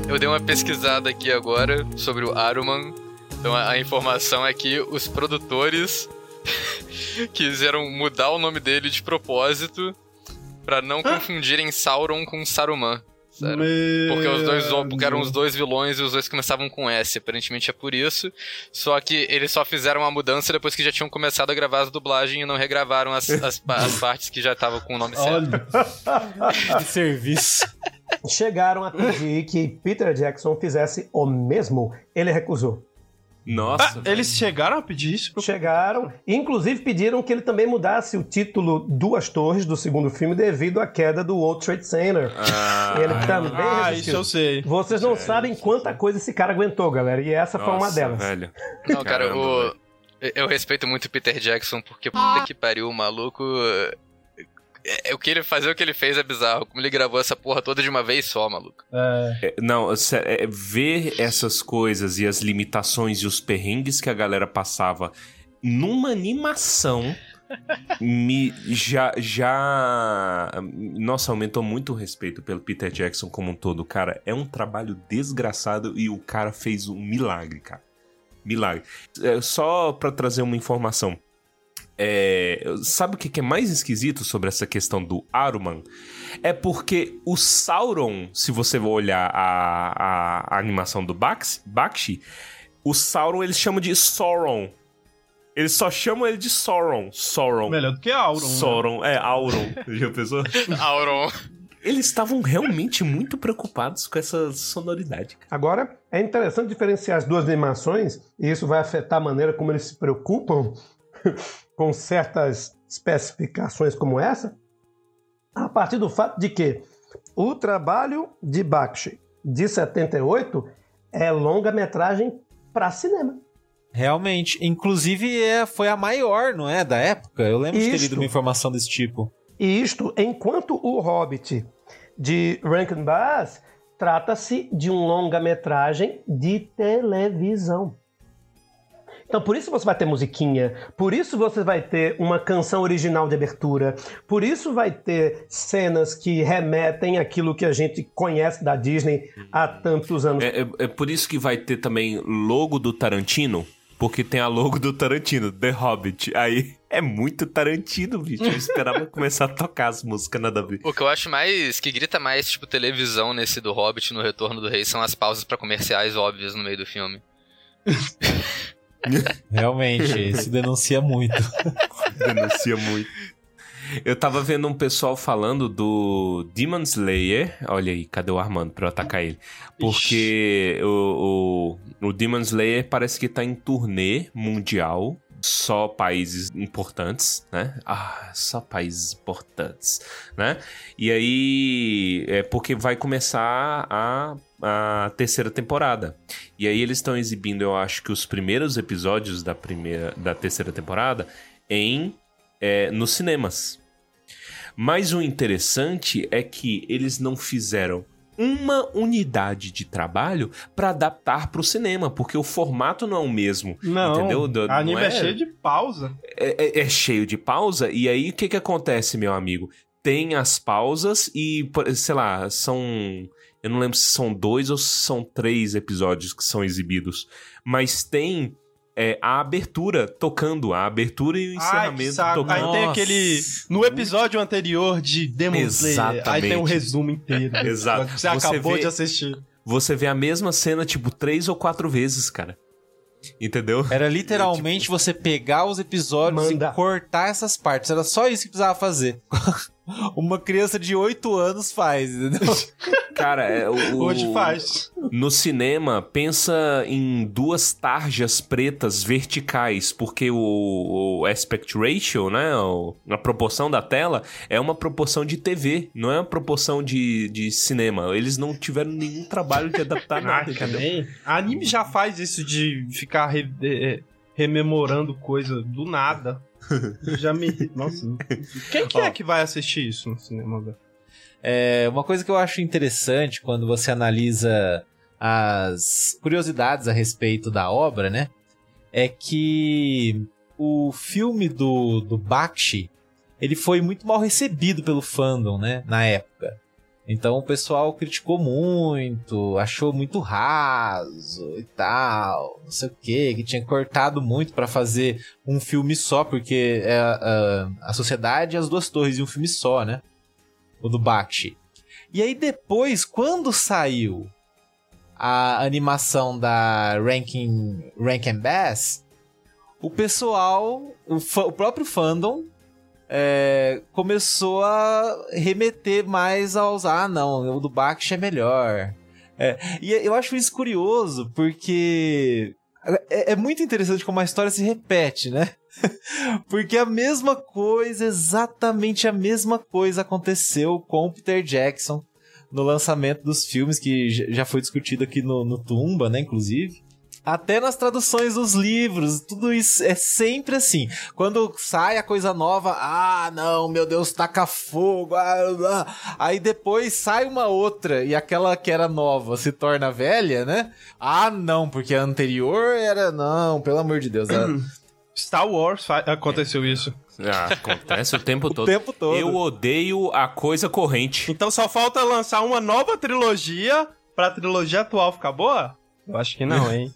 Eu dei uma pesquisada aqui agora sobre o Aruman. Então a, a informação é que os produtores quiseram mudar o nome dele de propósito pra não confundirem Sauron com Saruman. Sério. Porque os dois porque eram os dois vilões e os dois começavam com S. Aparentemente é por isso. Só que eles só fizeram a mudança depois que já tinham começado a gravar as dublagens e não regravaram as, as, as partes que já estavam com o nome certo. Que serviço. Chegaram a pedir que Peter Jackson fizesse o mesmo. Ele recusou. Nossa. Ah, eles chegaram a pedir isso? Pro... Chegaram, inclusive pediram que ele também mudasse o título Duas Torres do segundo filme devido à queda do World Trade Center. ele também Ah, resistiu. isso eu sei. Vocês não sabem quanta coisa esse cara aguentou, galera, e essa foi uma Nossa, delas. velho. Não, cara, Caramba, o... velho. eu respeito muito o Peter Jackson, porque puta que pariu, o maluco. É, o que ele fazer o que ele fez é bizarro. Como ele gravou essa porra toda de uma vez só, maluco. É. É, Não, é, ver essas coisas e as limitações e os perrengues que a galera passava numa animação me já já nossa aumentou muito o respeito pelo Peter Jackson como um todo, cara. É um trabalho desgraçado e o cara fez um milagre, cara. Milagre. É, só pra trazer uma informação. É, sabe o que é mais esquisito sobre essa questão do Aruman? É porque o Sauron, se você olhar a, a, a animação do Bax- Bakshi, o Sauron eles chamam de Sauron. Eles só chamam ele de Sauron. Sauron. Melhor do que Auron. né? Sauron, é, Auron. Já pensou? Auron. Eles estavam realmente muito preocupados com essa sonoridade. Agora, é interessante diferenciar as duas animações, e isso vai afetar a maneira como eles se preocupam com certas especificações como essa, a partir do fato de que o trabalho de Bakshi de 78 é longa-metragem para cinema. Realmente. Inclusive, é, foi a maior, não é? Da época. Eu lembro de ter Isto. lido uma informação desse tipo. E isto enquanto o Hobbit de Rankin Bass trata-se de um longa-metragem de televisão. Então, por isso você vai ter musiquinha, por isso você vai ter uma canção original de abertura, por isso vai ter cenas que remetem àquilo que a gente conhece da Disney há tantos anos. É, é- é por isso que vai ter também logo do Tarantino, porque tem a logo do Tarantino, The Hobbit. Aí é muito Tarantino, bicho. Eu esperava começar a tocar as músicas nada a ver. O que eu acho mais. que grita mais, tipo, televisão nesse do Hobbit no Retorno do Rei são as pausas pra comerciais óbvias no meio do filme. Realmente, isso denuncia muito. Denuncia muito. Eu tava vendo um pessoal falando do Demon Slayer. Olha aí, cadê o Armando pra eu atacar ele? Porque o, o, o Demon Slayer parece que tá em turnê mundial. Só países importantes, né? Ah, só países importantes, né? E aí, é porque vai começar a, a terceira temporada. E aí eles estão exibindo, eu acho que os primeiros episódios da primeira da terceira temporada em é, nos cinemas. Mas o interessante é que eles não fizeram uma unidade de trabalho para adaptar para o cinema, porque o formato não é o mesmo, Não, entendeu? Do- anime não é cheio de pausa. é, é- é cheio de pausa, e aí o que, que acontece, meu amigo? tem as pausas e, sei lá, são. Eu não lembro se são dois ou se são três episódios que são exibidos. Mas tem é, a abertura tocando, a abertura e o Ai, encerramento saco. tocando. Aí tem aquele. No episódio anterior de Demon Slayer, aí tem um Exatamente. resumo inteiro. Exato. Você acabou vê- de assistir. Você vê a mesma cena, tipo, três ou quatro vezes, cara. Entendeu? Era literalmente você pegar os episódios Manda. e cortar essas partes. Era só isso que precisava fazer. Uma criança de 8 anos faz, entendeu? Cara, é, o, Hoje faz. No cinema, pensa em duas tarjas pretas verticais, porque o, o aspect ratio, né, o- a proporção da tela, é uma proporção de TV, não é uma proporção de, de cinema. Eles não tiveram nenhum trabalho de adaptar nada, Ah. A anime já faz isso de ficar re- eh, rememorando coisa do nada. Já me. Nossa. Quem que é que vai assistir isso no cinema? velho? É, uma coisa que eu acho interessante quando você analisa as curiosidades a respeito da obra, né? É que o filme do, do Bakshi, ele foi muito mal recebido pelo fandom, né? Na época. Então o pessoal criticou muito, achou muito raso e tal, não sei o que, que tinha cortado muito pra fazer um filme só, porque é a, a sociedade e as duas torres em um filme só, né? O do Bakshi. E aí depois, quando saiu a animação da Rankin, Rankin Bass, o pessoal, o, o próprio fandom, é, começou a remeter mais aos ah não, o do Bakshi é melhor. É, e eu acho isso curioso porque é, é muito interessante como a história se repete, né? Porque a mesma coisa, exatamente a mesma coisa aconteceu com o Peter Jackson no lançamento dos filmes, que já foi discutido aqui no, no Tumba, né, inclusive. Até nas traduções dos livros, tudo isso é sempre assim. Quando sai a coisa nova, ah, não, meu Deus, taca fogo, ah, ah. aí depois sai uma outra e aquela que era nova se torna velha, né? Ah, não, porque a anterior era, não, pelo amor de Deus, era- Star Wars aconteceu isso. Ah, acontece o tempo todo. tempo todo. Eu odeio a coisa corrente. Então só falta lançar uma nova trilogia pra trilogia atual ficar boa? Eu acho que não, hein?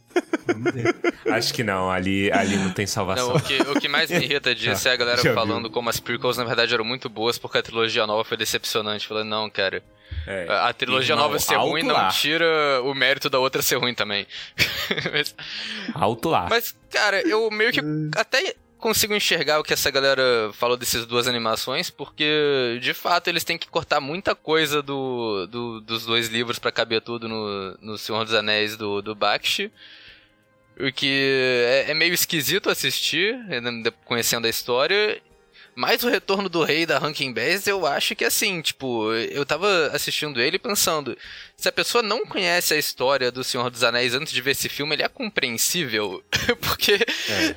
Acho que não, ali, ali não tem salvação. Não, o, que, o que mais me irrita disso é a galera Já viu. falando como as prequels na verdade eram muito boas porque a trilogia nova foi decepcionante. Falando, não, cara. É. A trilogia Irmão, nova ser ruim não lá. tira o mérito da outra ser ruim também. mas, Alto lá. mas, cara, eu meio que até consigo enxergar o que essa galera falou dessas duas animações, porque de fato eles têm que cortar muita coisa do, do- dos dois livros pra caber tudo no, no Senhor dos Anéis do, do Bakshi. O que é, é meio esquisito assistir, conhecendo a história. Mas o retorno do rei da Rankin Bass, eu acho que assim, tipo, eu tava assistindo ele pensando, se a pessoa não conhece a história do Senhor dos Anéis antes de ver esse filme, ele é compreensível. porque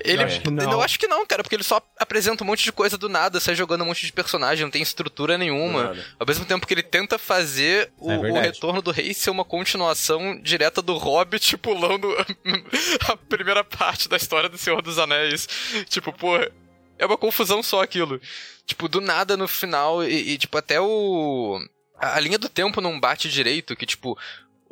ele. eu acho que não. Eu acho que não, cara, porque ele só apresenta um monte de coisa do nada, sai jogando um monte de personagem, não tem estrutura nenhuma. Nada. Ao mesmo tempo que ele tenta fazer o, É o retorno do rei ser uma continuação direta do Hobbit pulando a primeira parte da história do Senhor dos Anéis. Tipo, pô, é uma confusão só aquilo. Tipo, do nada no final, e, e, tipo, até o. A, a linha do tempo não bate direito, que tipo.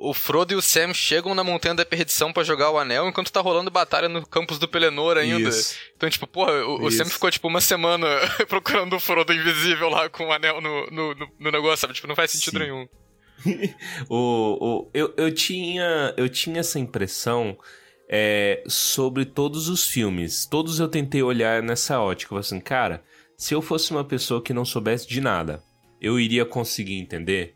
O Frodo e o Sam chegam na Montanha da Perdição pra jogar o anel, enquanto tá rolando batalha no campus do Pelennor ainda. Isso. Então, tipo, porra, o, o. Sam ficou, tipo, uma semana procurando o Frodo invisível lá com o anel no, no, no- no negócio, sabe? Tipo, não faz sentido Sim. nenhum. O, o, eu, eu, tinha, eu tinha essa impressão é, sobre todos os filmes. Todos eu tentei olhar nessa ótica. Assim, cara, se eu fosse uma pessoa que não soubesse de nada, eu iria conseguir entender?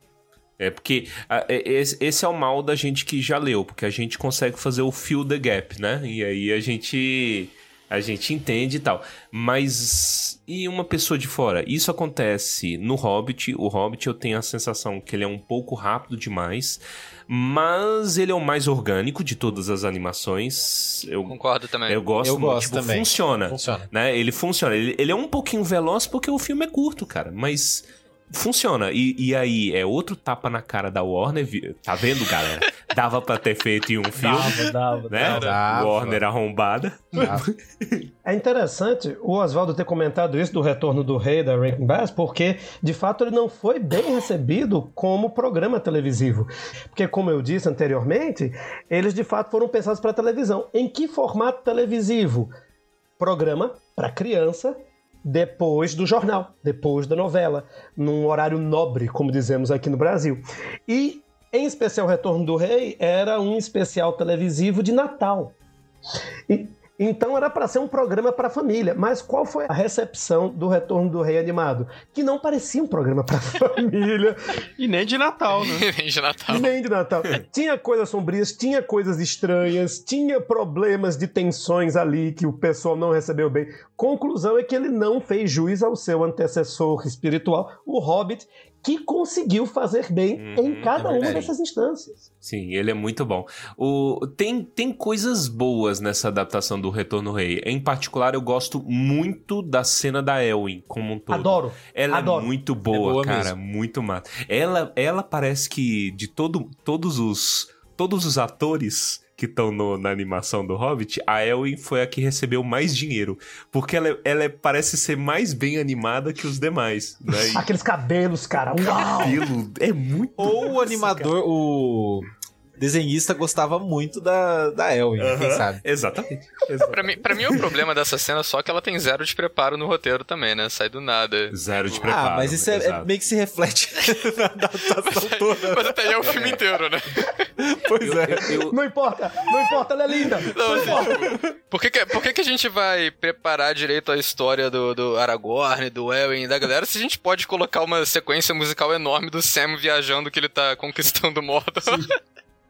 É porque a- é- esse esse é o mal da gente que já leu, porque a gente consegue fazer o fill the gap, né? E aí a gente a gente entende e tal. Mas e uma pessoa de fora? Isso acontece no Hobbit. O Hobbit eu tenho a sensação que ele é um pouco rápido demais, mas ele é o mais orgânico de todas as animações. Eu Concordo também. eu gosto, Eu muito, gosto tipo, também. funciona. Funciona. Né? Ele funciona. Ele, ele é um pouquinho veloz porque o filme é curto, cara. Mas funciona. E, e aí, é outro tapa na cara da Warner. Tá vendo, galera? Dava pra ter feito em um filme, Dava, dava, né? dava. Warner arrombada. É interessante o Oswaldo ter comentado isso do retorno do rei da Rankin Bass, porque de fato ele não foi bem recebido como programa televisivo. Porque, como eu disse anteriormente, eles de fato foram pensados para televisão. Em que formato televisivo? Programa para criança depois do jornal, depois da novela, num horário nobre, como dizemos aqui no Brasil. E, em especial, Retorno do Rei era um especial televisivo de Natal. E- então era para ser um programa para a família. Mas qual foi a recepção do Retorno do Rei animado? Que não parecia um programa para família. E nem de Natal, né? Nem de Natal. Nem de Natal. Tinha coisas sombrias, tinha coisas estranhas, tinha problemas de tensões ali que o pessoal não recebeu bem. Conclusão é que ele não fez juiz ao seu antecessor espiritual, o Hobbit, que conseguiu fazer bem em cada é uma dessas instâncias. Sim, ele é muito bom. O, tem, tem coisas boas nessa adaptação do Retorno ao Rei. Em particular, eu gosto muito da cena da Elwin como um todo. Adoro. Ela adoro. é muito boa, boa cara, muito massa. Ela, ela parece que de todo, todos os todos os atores que estão na animação do Hobbit, a Elwin foi a que recebeu mais dinheiro, porque ela, ela é- parece ser mais bem animada que os demais, né? E Aqueles cabelos, cara. Uau! cabelo é muito Ou o animador, o desenhista gostava muito da, da Elwin, quem sabe? Exatamente. exatamente. Pra mim, pra mim, o problema dessa cena é só que ela tem zero de preparo no roteiro também, né? Sai do nada. Zero de preparo. Ah, mas isso é, é meio que se reflete na adaptação toda. Mas até aí é o filme inteiro, né? Pois Eu- é. eu- eu- Não importa, não importa, ela é linda. Não, assim, por que, que, por que, que a gente vai preparar direito a história do, do Aragorn, do Elwin e da galera se a gente pode colocar uma sequência musical enorme do Sam viajando que ele tá conquistando Mordor?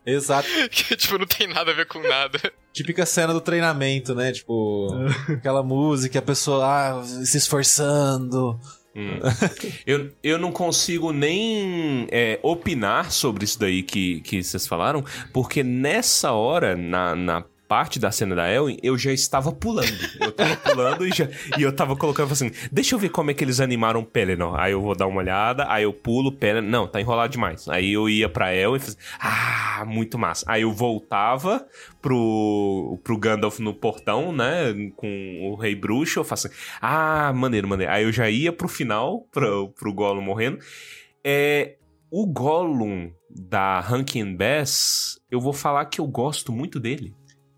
Exato. que, tipo, não tem nada a ver com nada. Típica cena do treinamento, né? Tipo, aquela música, a pessoa ah, se esforçando. Hum. eu, eu não consigo nem é, opinar sobre isso daí que, que vocês falaram, porque nessa hora, na, na parte da cena da Elwin, eu já estava pulando. Eu tava pulando e, já, e eu tava colocando assim, deixa eu ver como é que eles animaram Pelennor. Aí eu vou dar uma olhada, aí eu pulo, Pelennor, não, tá enrolado demais. Aí eu ia pra Elwin e fazia, ah, muito massa. Aí eu voltava pro, pro Gandalf no portão, né, com o Rei Bruxo, eu faço assim, ah, maneiro, maneiro. Aí eu já ia pro final, pro, pro Gollum morrendo. É, o Gollum da Rankin Bass, eu vou falar que eu gosto muito dele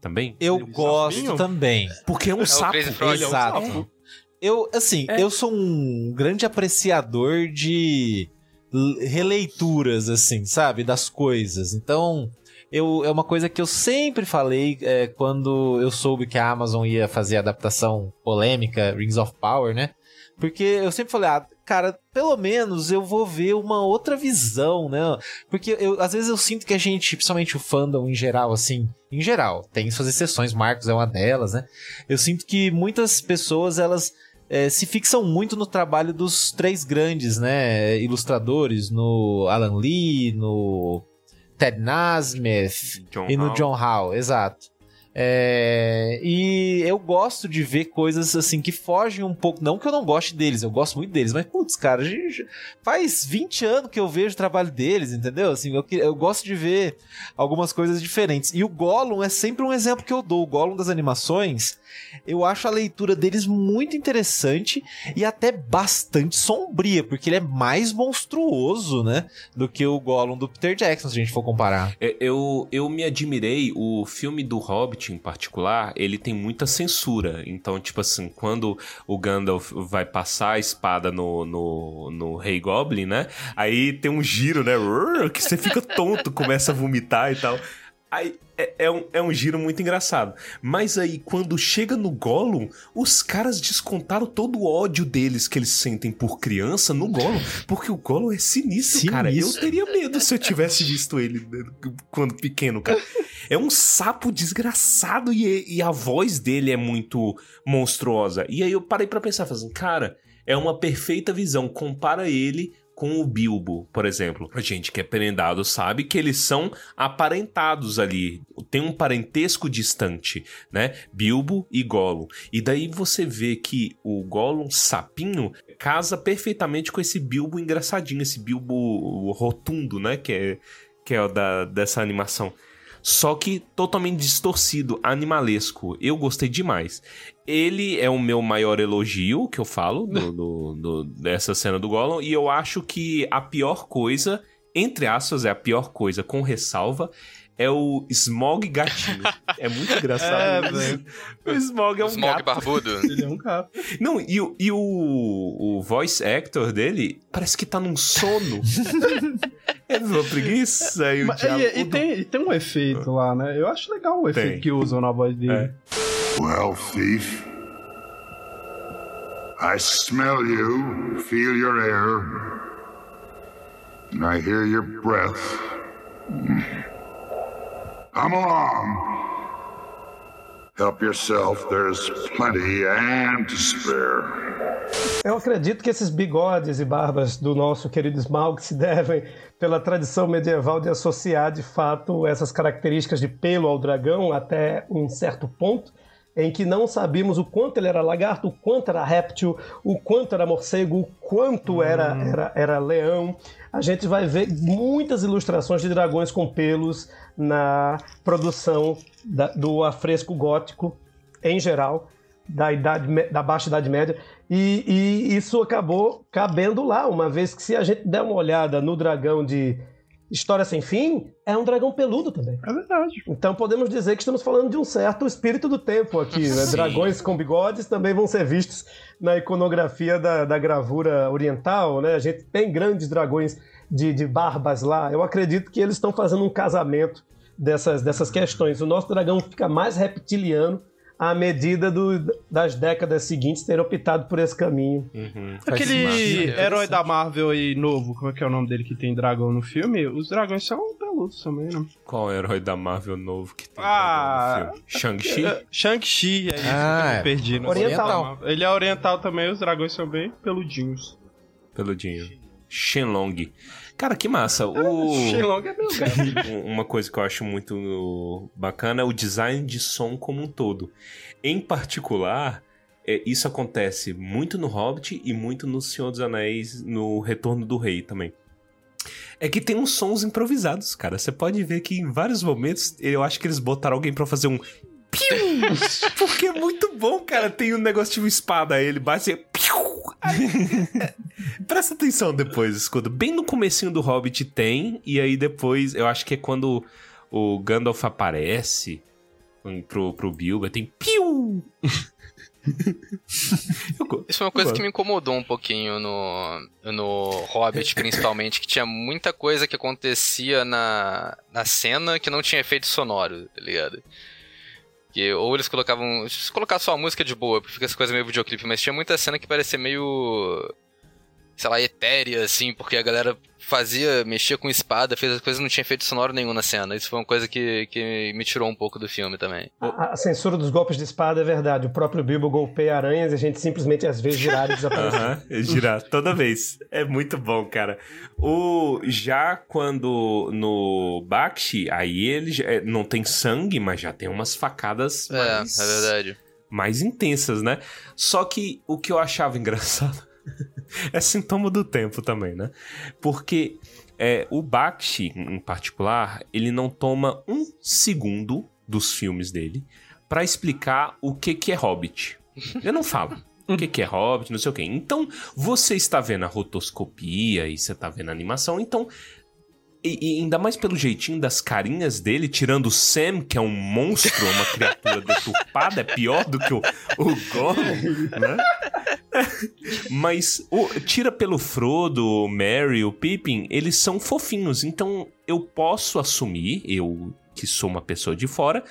também. Eu Ele gosto sapinho? também. Porque é um o sapo. Crazy Frog, é um Exato. sapo. Eu, assim, É. eu sou um grande apreciador de releituras, assim, sabe? Das coisas. Então, eu, é uma coisa que eu sempre falei é, quando eu soube que a Amazon ia fazer a adaptação polêmica, Rings of Power, né? Porque eu sempre falei, ah, cara, pelo menos eu vou ver uma outra visão, né? Porque eu, às vezes eu sinto que a gente, principalmente o fandom em geral, assim, em geral, tem suas exceções, Marcos é uma delas, né? Eu sinto que muitas pessoas, elas eh, se fixam muito no trabalho dos três grandes, né? Ilustradores, no Alan Lee, no Ted Nasmith John e no. John Howe, exato. É, e eu gosto de ver coisas assim que fogem um pouco. Não que eu não goste deles, eu gosto muito deles, mas putz, cara, faz 20 anos que eu vejo o trabalho deles, entendeu? Assim, eu, eu gosto de ver algumas coisas diferentes. E o Gollum é sempre um exemplo que eu dou. O Gollum das animações, eu acho a leitura deles muito interessante e até bastante sombria, porque ele é mais monstruoso, né? Do que o Gollum do Peter Jackson, se a gente for comparar. É, Eu, eu me admirei, o filme do Hobbit em particular, ele tem muita censura. Então, tipo assim, quando o Gandalf vai passar a espada no, no, no Rei Goblin, né? Aí tem um giro, né? Que você fica tonto, começa a vomitar e tal. Aí é, é um, é um giro muito engraçado. Mas aí, quando chega no Gollum, os caras descontaram todo o ódio deles que eles sentem por criança no Gollum. Porque o Gollum é sinistro, cara. Eu Sinistro. teria medo se eu tivesse visto ele né, quando pequeno, cara. É um sapo desgraçado e, e a voz dele é muito monstruosa. E aí eu parei pra pensar, falei assim, cara, é uma perfeita visão. Compara ele com o Bilbo, por exemplo. A gente que é prendado sabe que eles são aparentados ali. Tem um parentesco distante, né? Bilbo e Gollum. E daí você vê que o Gollum sapinho casa perfeitamente com esse Bilbo engraçadinho, esse Bilbo rotundo, né? Que é que é o da, dessa animação. Só que totalmente distorcido, animalesco. Eu gostei demais. Ele é o meu maior elogio que eu falo do, do- do- dessa cena do Gollum. E eu acho que a pior coisa, entre aspas, é a pior coisa, com ressalva, é o Smog gatinho. É muito engraçado. É, velho. o Smog é um Smog gato. barbudo. Ele é um gato. Não, e, o- e o, o voice actor dele parece que tá num sono. é uma preguiça e o Mas- e, e tem, e tem um efeito lá, né? Eu acho legal o efeito Tem. que usam na voz dele. É. Well, thief, I smell you, feel your air, and I hear your breath. Come along. Help yourself, there's plenty and to spare. Eu acredito que esses bigodes e barbas do nosso querido Smaug se devem pela tradição medieval de associar de fato essas características de pelo ao dragão até um certo ponto em que não sabíamos o quanto ele era lagarto, o quanto era réptil, o quanto era morcego, o quanto era, era, era leão. A gente vai ver muitas ilustrações de dragões com pelos na produção da- do afresco gótico em geral da idade da baixa idade média e, e isso acabou cabendo lá uma vez que se a gente der uma olhada no dragão de História Sem Fim é um dragão peludo também. É verdade. então podemos dizer que estamos falando de um certo espírito do tempo aqui né? Dragões com bigodes também vão ser vistos na iconografia da, da gravura oriental né? A gente tem grandes dragões de, de barbas lá. Eu acredito que eles estão fazendo um casamento dessas, dessas questões. O nosso dragão fica mais reptiliano à medida do- das décadas seguintes terem optado por esse caminho. Uhum. Aquele herói da Marvel aí novo, como é que é o nome dele que tem dragão no filme? Os dragões são peludos também, né? Qual herói da Marvel novo que tem Ah, dragão no filme? Shang-Chi? É, Shang-Chi, é isso Ah, que eu perdi. no Oriental. Marvel. Ele é oriental também, os dragões são bem peludinhos. Peludinho. Shenlong. Cara, que massa. O... Shenlong é meu. Um- Uma coisa que eu acho muito bacana é o design de som como um todo. Em particular, é, isso acontece muito no Hobbit e muito no Senhor dos Anéis, no Retorno do Rei também. É que tem uns sons improvisados, cara. Você pode ver que em vários momentos eu acho que eles botaram alguém pra fazer um. Piu! Porque é muito bom, cara. Tem um negócio tipo espada, aí ele bate e. Piu! Aí- Presta atenção depois, escuta. Bem no comecinho do Hobbit tem, e aí depois, eu acho que é quando o Gandalf aparece um, pro, pro Bilbo, tem piu! Isso é uma coisa que me incomodou um pouquinho no, no Hobbit, principalmente, que tinha muita coisa que acontecia na, na cena que não tinha efeito sonoro, tá ligado? Que, ou eles colocavam. Se colocar só a música de boa, porque fica essa coisa meio videoclipe, mas tinha muita cena que parecia meio. Sei lá, etérea, assim, porque a galera fazia, mexia com espada, fez as coisas e não tinha efeito sonoro nenhum na cena. Isso foi uma coisa que, que me tirou um pouco do filme também. A, a censura dos golpes de espada é verdade. O próprio Bilbo golpeia aranhas e a gente simplesmente às vezes girar e desaparecer. Aham, girar toda vez. É muito bom, cara. O já quando no Bakshi, aí ele já- é, não tem sangue, mas já tem umas facadas É, mais, é verdade. mais intensas, né? Só que o que eu achava engraçado é sintoma do tempo também, né? Porque é, o Bakshi, em particular, ele não toma um segundo dos filmes dele pra explicar o que, que é Hobbit. Ele não fala. O que, que é Hobbit, não sei o quê. Então, você está vendo a rotoscopia e você está vendo a animação, então. E, e ainda mais pelo jeitinho das carinhas dele, tirando o Sam, que é um monstro, uma criatura deturpada, é pior do que o, o Gollum, né? Mas o- tira pelo Frodo, o Merry, o Pippin, eles são fofinhos. Então eu posso assumir, eu que sou uma pessoa de fora,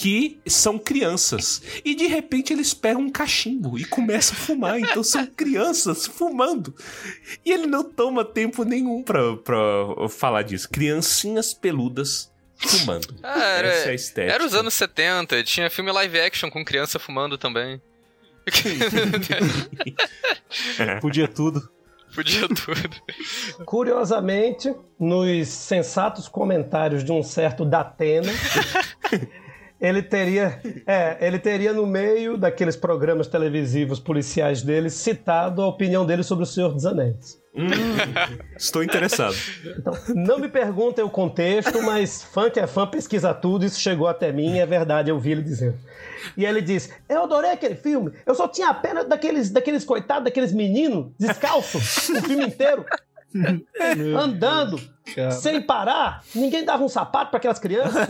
que são crianças. E de repente eles pegam um cachimbo e começam a fumar. Então são crianças fumando. E ele não toma tempo nenhum pra, pra falar disso. Criancinhas peludas fumando. Ah, era, Essa é a estética. era os anos 70, tinha filme live action com criança fumando também. Podia tudo. Podia tudo. Curiosamente, nos sensatos comentários de um certo Datena, Ele teria, é, ele teria no meio daqueles programas televisivos policiais dele citado a opinião dele sobre o Senhor dos Anéis. Hum, estou interessado. Então, não me perguntem o contexto, mas fã que é fã pesquisa tudo, isso chegou até mim, é verdade, eu vi ele dizendo. E ele diz: Eu adorei aquele filme, eu só tinha pena daqueles, daqueles coitados, daqueles meninos descalços, o filme inteiro. andando sem parar, ninguém dava um sapato para aquelas crianças.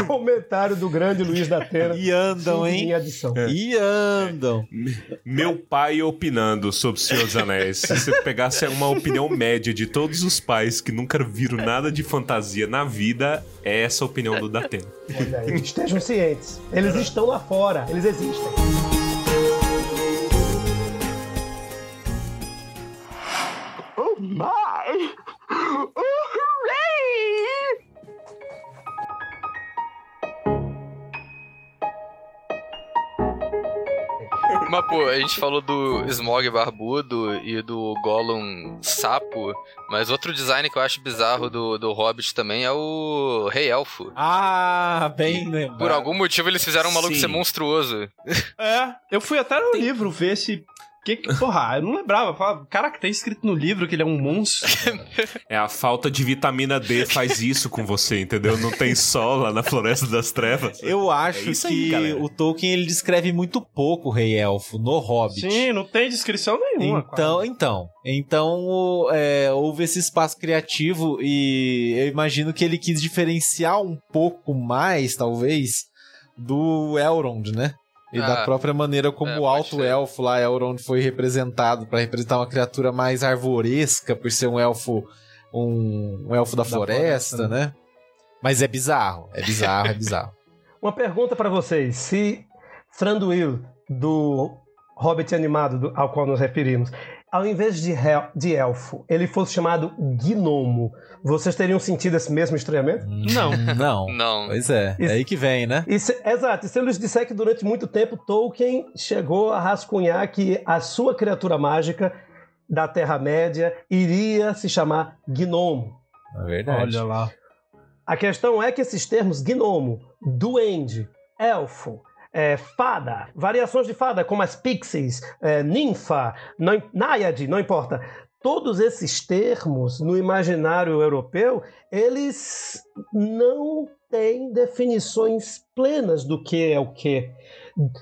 o comentário do grande Luiz da. E andam, hein? Em adição. E andam. Meu pai opinando sobre o Senhor dos Anéis. Se você pegasse uma opinião média de todos os pais que nunca viram nada de fantasia na vida, é essa a opinião do Datena. Olha aí, estejam cientes. Eles estão lá fora, eles existem. My! Oh, hooray! Mas, pô, a gente falou do Smog barbudo e do Gollum sapo, mas outro design que eu acho bizarro do, do Hobbit também é o Rei Elfo. Ah, bem lembrado. Por algum motivo eles fizeram um maluco Sim. ser monstruoso. É, eu fui até no livro ver se. Que, que, porra, eu não lembrava. Falava, Caraca, tem escrito no livro que ele é um monstro. É a falta de vitamina D faz isso com você, entendeu? Não tem sol lá na Floresta das Trevas. Eu acho É aí, que galera. o Tolkien ele descreve muito pouco o Rei Elfo no Hobbit. Sim, não tem descrição nenhuma. Então, então, então o- é, houve esse espaço criativo e eu imagino que ele quis diferenciar um pouco mais, talvez, do Elrond, né? E da Ah, própria maneira como é, o alto ser. elfo lá, Elrond, foi representado para representar uma criatura mais arvoresca, por ser um elfo, um, um elfo da, floresta, floresta, né? Mas é bizarro, é bizarro, é bizarro. Uma pergunta para vocês: se Thranduil, do Hobbit animado do- ao qual nos referimos, ao invés de, hel- de elfo, ele fosse chamado gnomo, vocês teriam sentido esse mesmo estranhamento? Não. Não. Não. Pois é, é Isso- aí que vem, né? Se- exato, e se eu lhes disser que durante muito tempo Tolkien chegou a rascunhar que a sua criatura mágica da Terra-média iria se chamar gnomo. É verdade. Olha lá. A questão é que esses termos gnomo, duende, elfo, é, fada, variações de fada como as pixies, é, ninfa, não, náiade, não importa. Todos esses termos no imaginário europeu, eles não têm definições plenas do que é o que.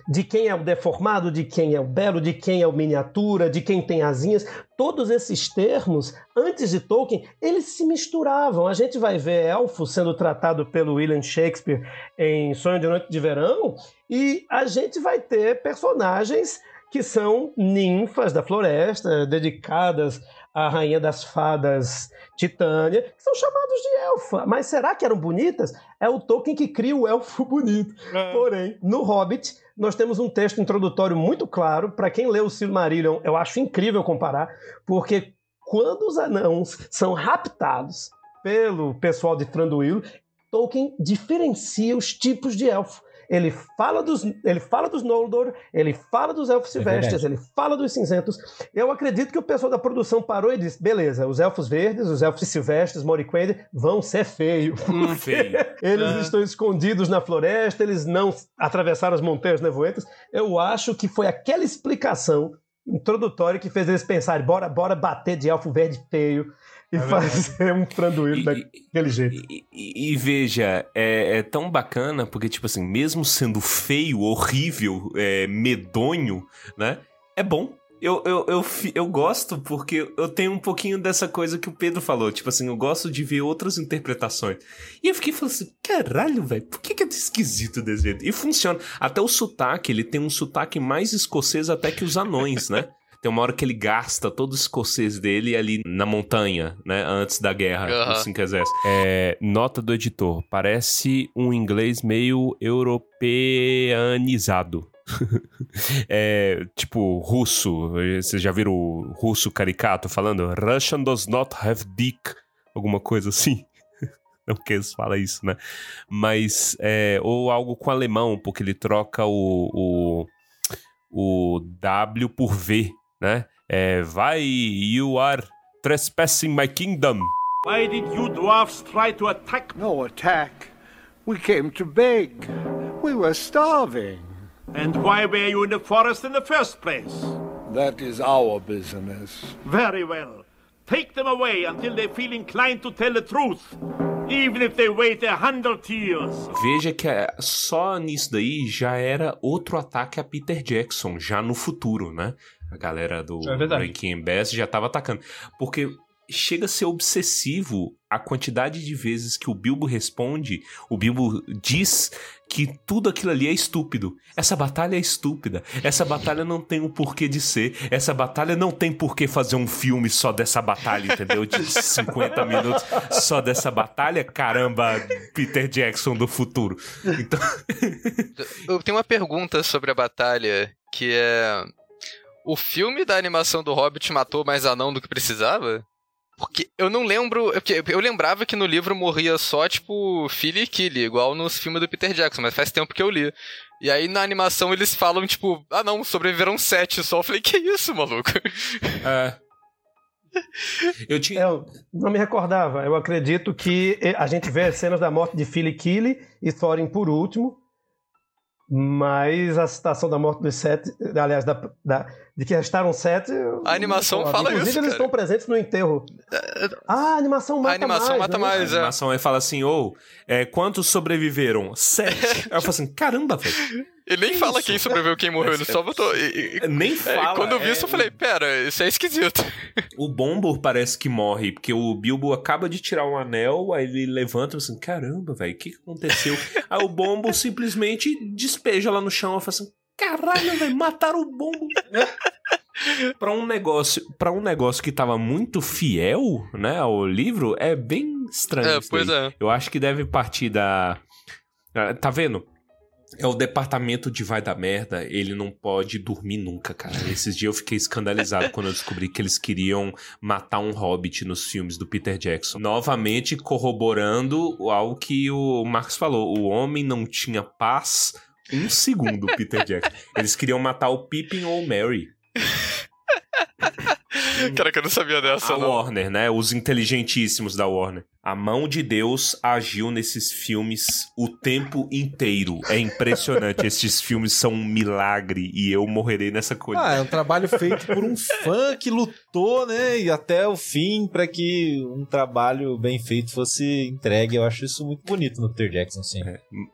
De quem é o deformado, de quem é o belo, de quem é o miniatura, de quem tem asinhas. Todos esses termos, antes de Tolkien, eles se misturavam. A gente vai ver elfo sendo tratado pelo William Shakespeare em Sonho de Noite de Verão, e a gente vai ter personagens que são ninfas da floresta, dedicadas à rainha das fadas Titânia, que são chamados de elfa. Mas será que eram bonitas? É o Tolkien que cria o elfo bonito. Porém, no Hobbit, nós temos um texto introdutório muito claro. Para quem lê o Silmarillion, eu acho incrível comparar, porque quando os anãos são raptados pelo pessoal de Thranduil, Tolkien diferencia os tipos de elfo. Ele fala dos, ele fala dos Noldor, ele fala dos elfos silvestres, verdade. ele fala dos cinzentos. Eu acredito que o pessoal da produção parou e disse: beleza, os elfos verdes, os elfos silvestres, Moriquende, vão ser feios. Feio. Eles É. estão escondidos na floresta, eles não atravessaram as montanhas nevoentas. Eu acho que foi aquela explicação introdutória que fez eles pensarem: bora, bora bater de elfo verde feio e fazer um franduíno daquele jeito. E, e- e veja, é, é tão bacana porque, tipo assim, mesmo sendo feio, horrível, é, medonho, né? É bom. Eu, eu, eu, eu gosto porque eu tenho um pouquinho dessa coisa que o Pedro falou. Tipo assim, eu gosto de ver outras interpretações. E eu fiquei falando assim, caralho, velho, por que, que é tão esquisito desse jeito? E funciona. Até o sotaque, ele tem um sotaque mais escocês até que os anões, né? Tem uma hora que ele gasta todo o escocês dele ali na montanha, né? Antes da guerra Aham. dos cinco exércitos. É, nota do editor. Parece um inglês meio europeanizado. é, tipo, russo. Vocês já viram o russo caricato falando? Russian does not have dick. Alguma coisa assim. Não que eles falam isso, né? Mas, é, ou algo com alemão, porque ele troca o, o, o W por V, né? É, vai, you are trespassing my kingdom. Why did you dwarfs try to attack? No attack. We came to beg. We were starving. And why were you in the forest in the first place? That is our business. Very well. Take them away until they feel inclined to tell the truth, even if they wait a hundred years. Veja que é- só nisso daí já era outro ataque a Peter Jackson, já no futuro, né? A galera do É verdade. Rankin Bass já tava atacando. Porque chega a ser obsessivo a quantidade de vezes que o Bilbo responde, o Bilbo diz que tudo aquilo ali é estúpido. Essa batalha é estúpida. Essa batalha não tem um porquê de ser. Essa batalha não tem porquê fazer um filme só dessa batalha, entendeu? De 50 minutos só dessa batalha. Caramba, Peter Jackson do futuro. Então, Eu tenho uma pergunta sobre a batalha, que é. O filme da animação do Hobbit matou mais anão do que precisava? Porque eu não lembro. é porque Eu lembrava que no livro morria só, tipo, Philly e Killy, igual nos filmes do Peter Jackson, mas faz tempo que eu li. E aí na animação eles falam, tipo, ah não, sobreviveram sete só. Eu falei, que isso, maluco? É. Eu tinha. Eu não me recordava. Eu acredito que a gente vê as cenas da morte de Philly Killy e Thorin por último. Mas a citação da morte dos sete, aliás, da, da- de que restaram sete. A animação não fala Inclusive, isso, eles cara. estão presentes no enterro. Ah, a animação mata A animação mais. mata né? mais, A é. animação aí fala assim, ou é, quantos sobreviveram? Sete. Aí eu falo assim, caramba, velho. Ele nem fala quem sobreviveu quem morreu, ele só botou. e- e- Nem É, fala. quando eu vi é, isso, eu falei, pera, isso é esquisito. O Bombor parece que morre, porque o Bilbo acaba de tirar um anel, aí ele levanta e fala assim, caramba, velho, o que, que aconteceu? aí o Bombor simplesmente despeja lá no chão e fala assim, caralho, velho, mataram o Bombor. Pra um negócio, para um negócio que tava muito fiel, né, ao livro, é bem estranho. É, isso pois daí. é. Eu acho que deve partir da Tá vendo? É o departamento de vai da merda, ele não pode dormir nunca, cara. Esses dias eu fiquei escandalizado quando eu descobri que eles queriam matar um hobbit nos filmes do Peter Jackson. Novamente corroborando algo que o Marcos falou: o homem não tinha paz um segundo, Peter Jackson. Eles queriam matar o Pippin ou o Mary. Cara, que eu não sabia dessa, A não. Warner, né? Os inteligentíssimos da Warner. A mão de Deus agiu nesses filmes o tempo inteiro. É impressionante. Esses filmes são um milagre e eu morrerei nessa coisa. Ah, é um trabalho feito por um fã que lutou, né? E até o fim pra que um trabalho bem feito fosse entregue. Eu acho isso muito bonito no Peter Jackson, sim.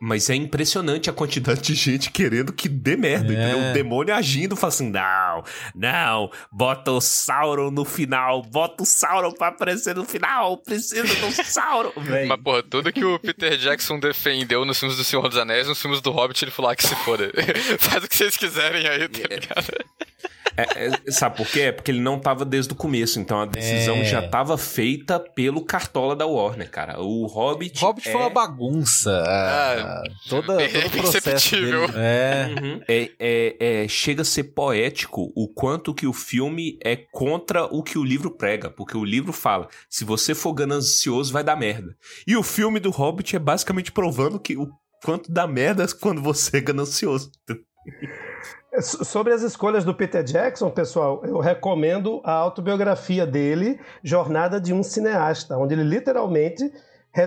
Mas é impressionante a quantidade de gente querendo que dê merda, É. entendeu? O demônio agindo, fala assim: não, não, bota o Sauron no final, bota o Sauron pra aparecer no final, precisa do Sauron. Véi. Mas, porra, tudo que o Peter Jackson defendeu nos filmes do Senhor dos Anéis, nos filmes do Hobbit, ele falou ah, que se foda. Faz o que vocês quiserem aí, tá ligado? É, é, sabe por quê? É porque ele não tava desde o começo, então a decisão É. já tava feita pelo cartola da Warner, cara. O Hobbit. Hobbit é... foi uma bagunça. ah, toda, bem todo o processo. É. Uhum. É, é- é- chega a ser poético o quanto que o filme é contra o que o livro prega, porque o livro fala: se você for ganancioso, vai dar merda. E o filme do Hobbit é basicamente provando que o quanto dá merda quando você é ganancioso. So- Sobre as escolhas do Peter Jackson, pessoal, eu recomendo a autobiografia dele, Jornada de um Cineasta, onde ele literalmente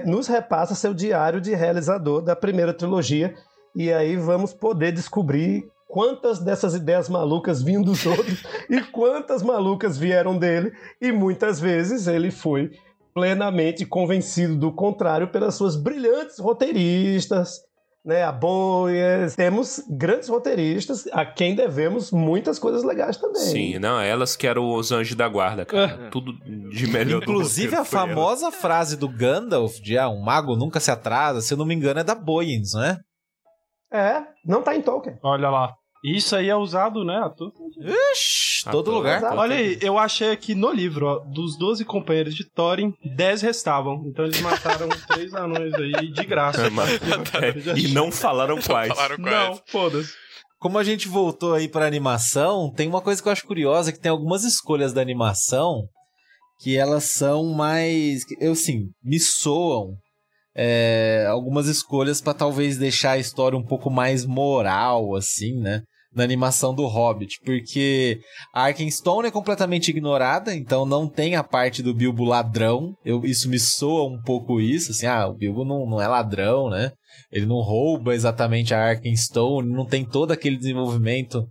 nos repassa seu diário de realizador da primeira trilogia. E aí vamos poder descobrir quantas dessas ideias malucas vinham dos outros e quantas malucas vieram dele. E muitas vezes ele foi plenamente convencido do contrário pelas suas brilhantes roteiristas, né, a Boies. Temos grandes roteiristas a quem devemos muitas coisas legais também. Sim, não, elas que eram os anjos da guarda, cara. Tudo de melhor Inclusive, a foi ela. famosa frase do Gandalf de ah, um mago nunca se atrasa, se eu não me engano, é da Boyens, não é? É, não tá em Tolkien. Olha lá. Isso aí é usado, né? todo- Ixi, todo lugar. Olha aí, eu achei aqui no livro, ó, dos 12 companheiros de Thorin, 10 restavam. Então eles mataram três anões aí de graça. Mas- e não falaram quais. Falaram quais. Não, foda-se. Como a gente voltou aí pra animação, tem uma coisa que eu acho curiosa, que tem algumas escolhas da animação que elas são mais... Eu, sim, me soam é, algumas escolhas pra talvez deixar a história um pouco mais moral, assim, né? Na animação do Hobbit, porque a Arkenstone é completamente ignorada, então não tem a parte do Bilbo ladrão. Eu, isso me soa um pouco isso, assim, ah, o Bilbo não, não é ladrão, né? Ele não rouba exatamente a Arkenstone, não tem todo aquele desenvolvimento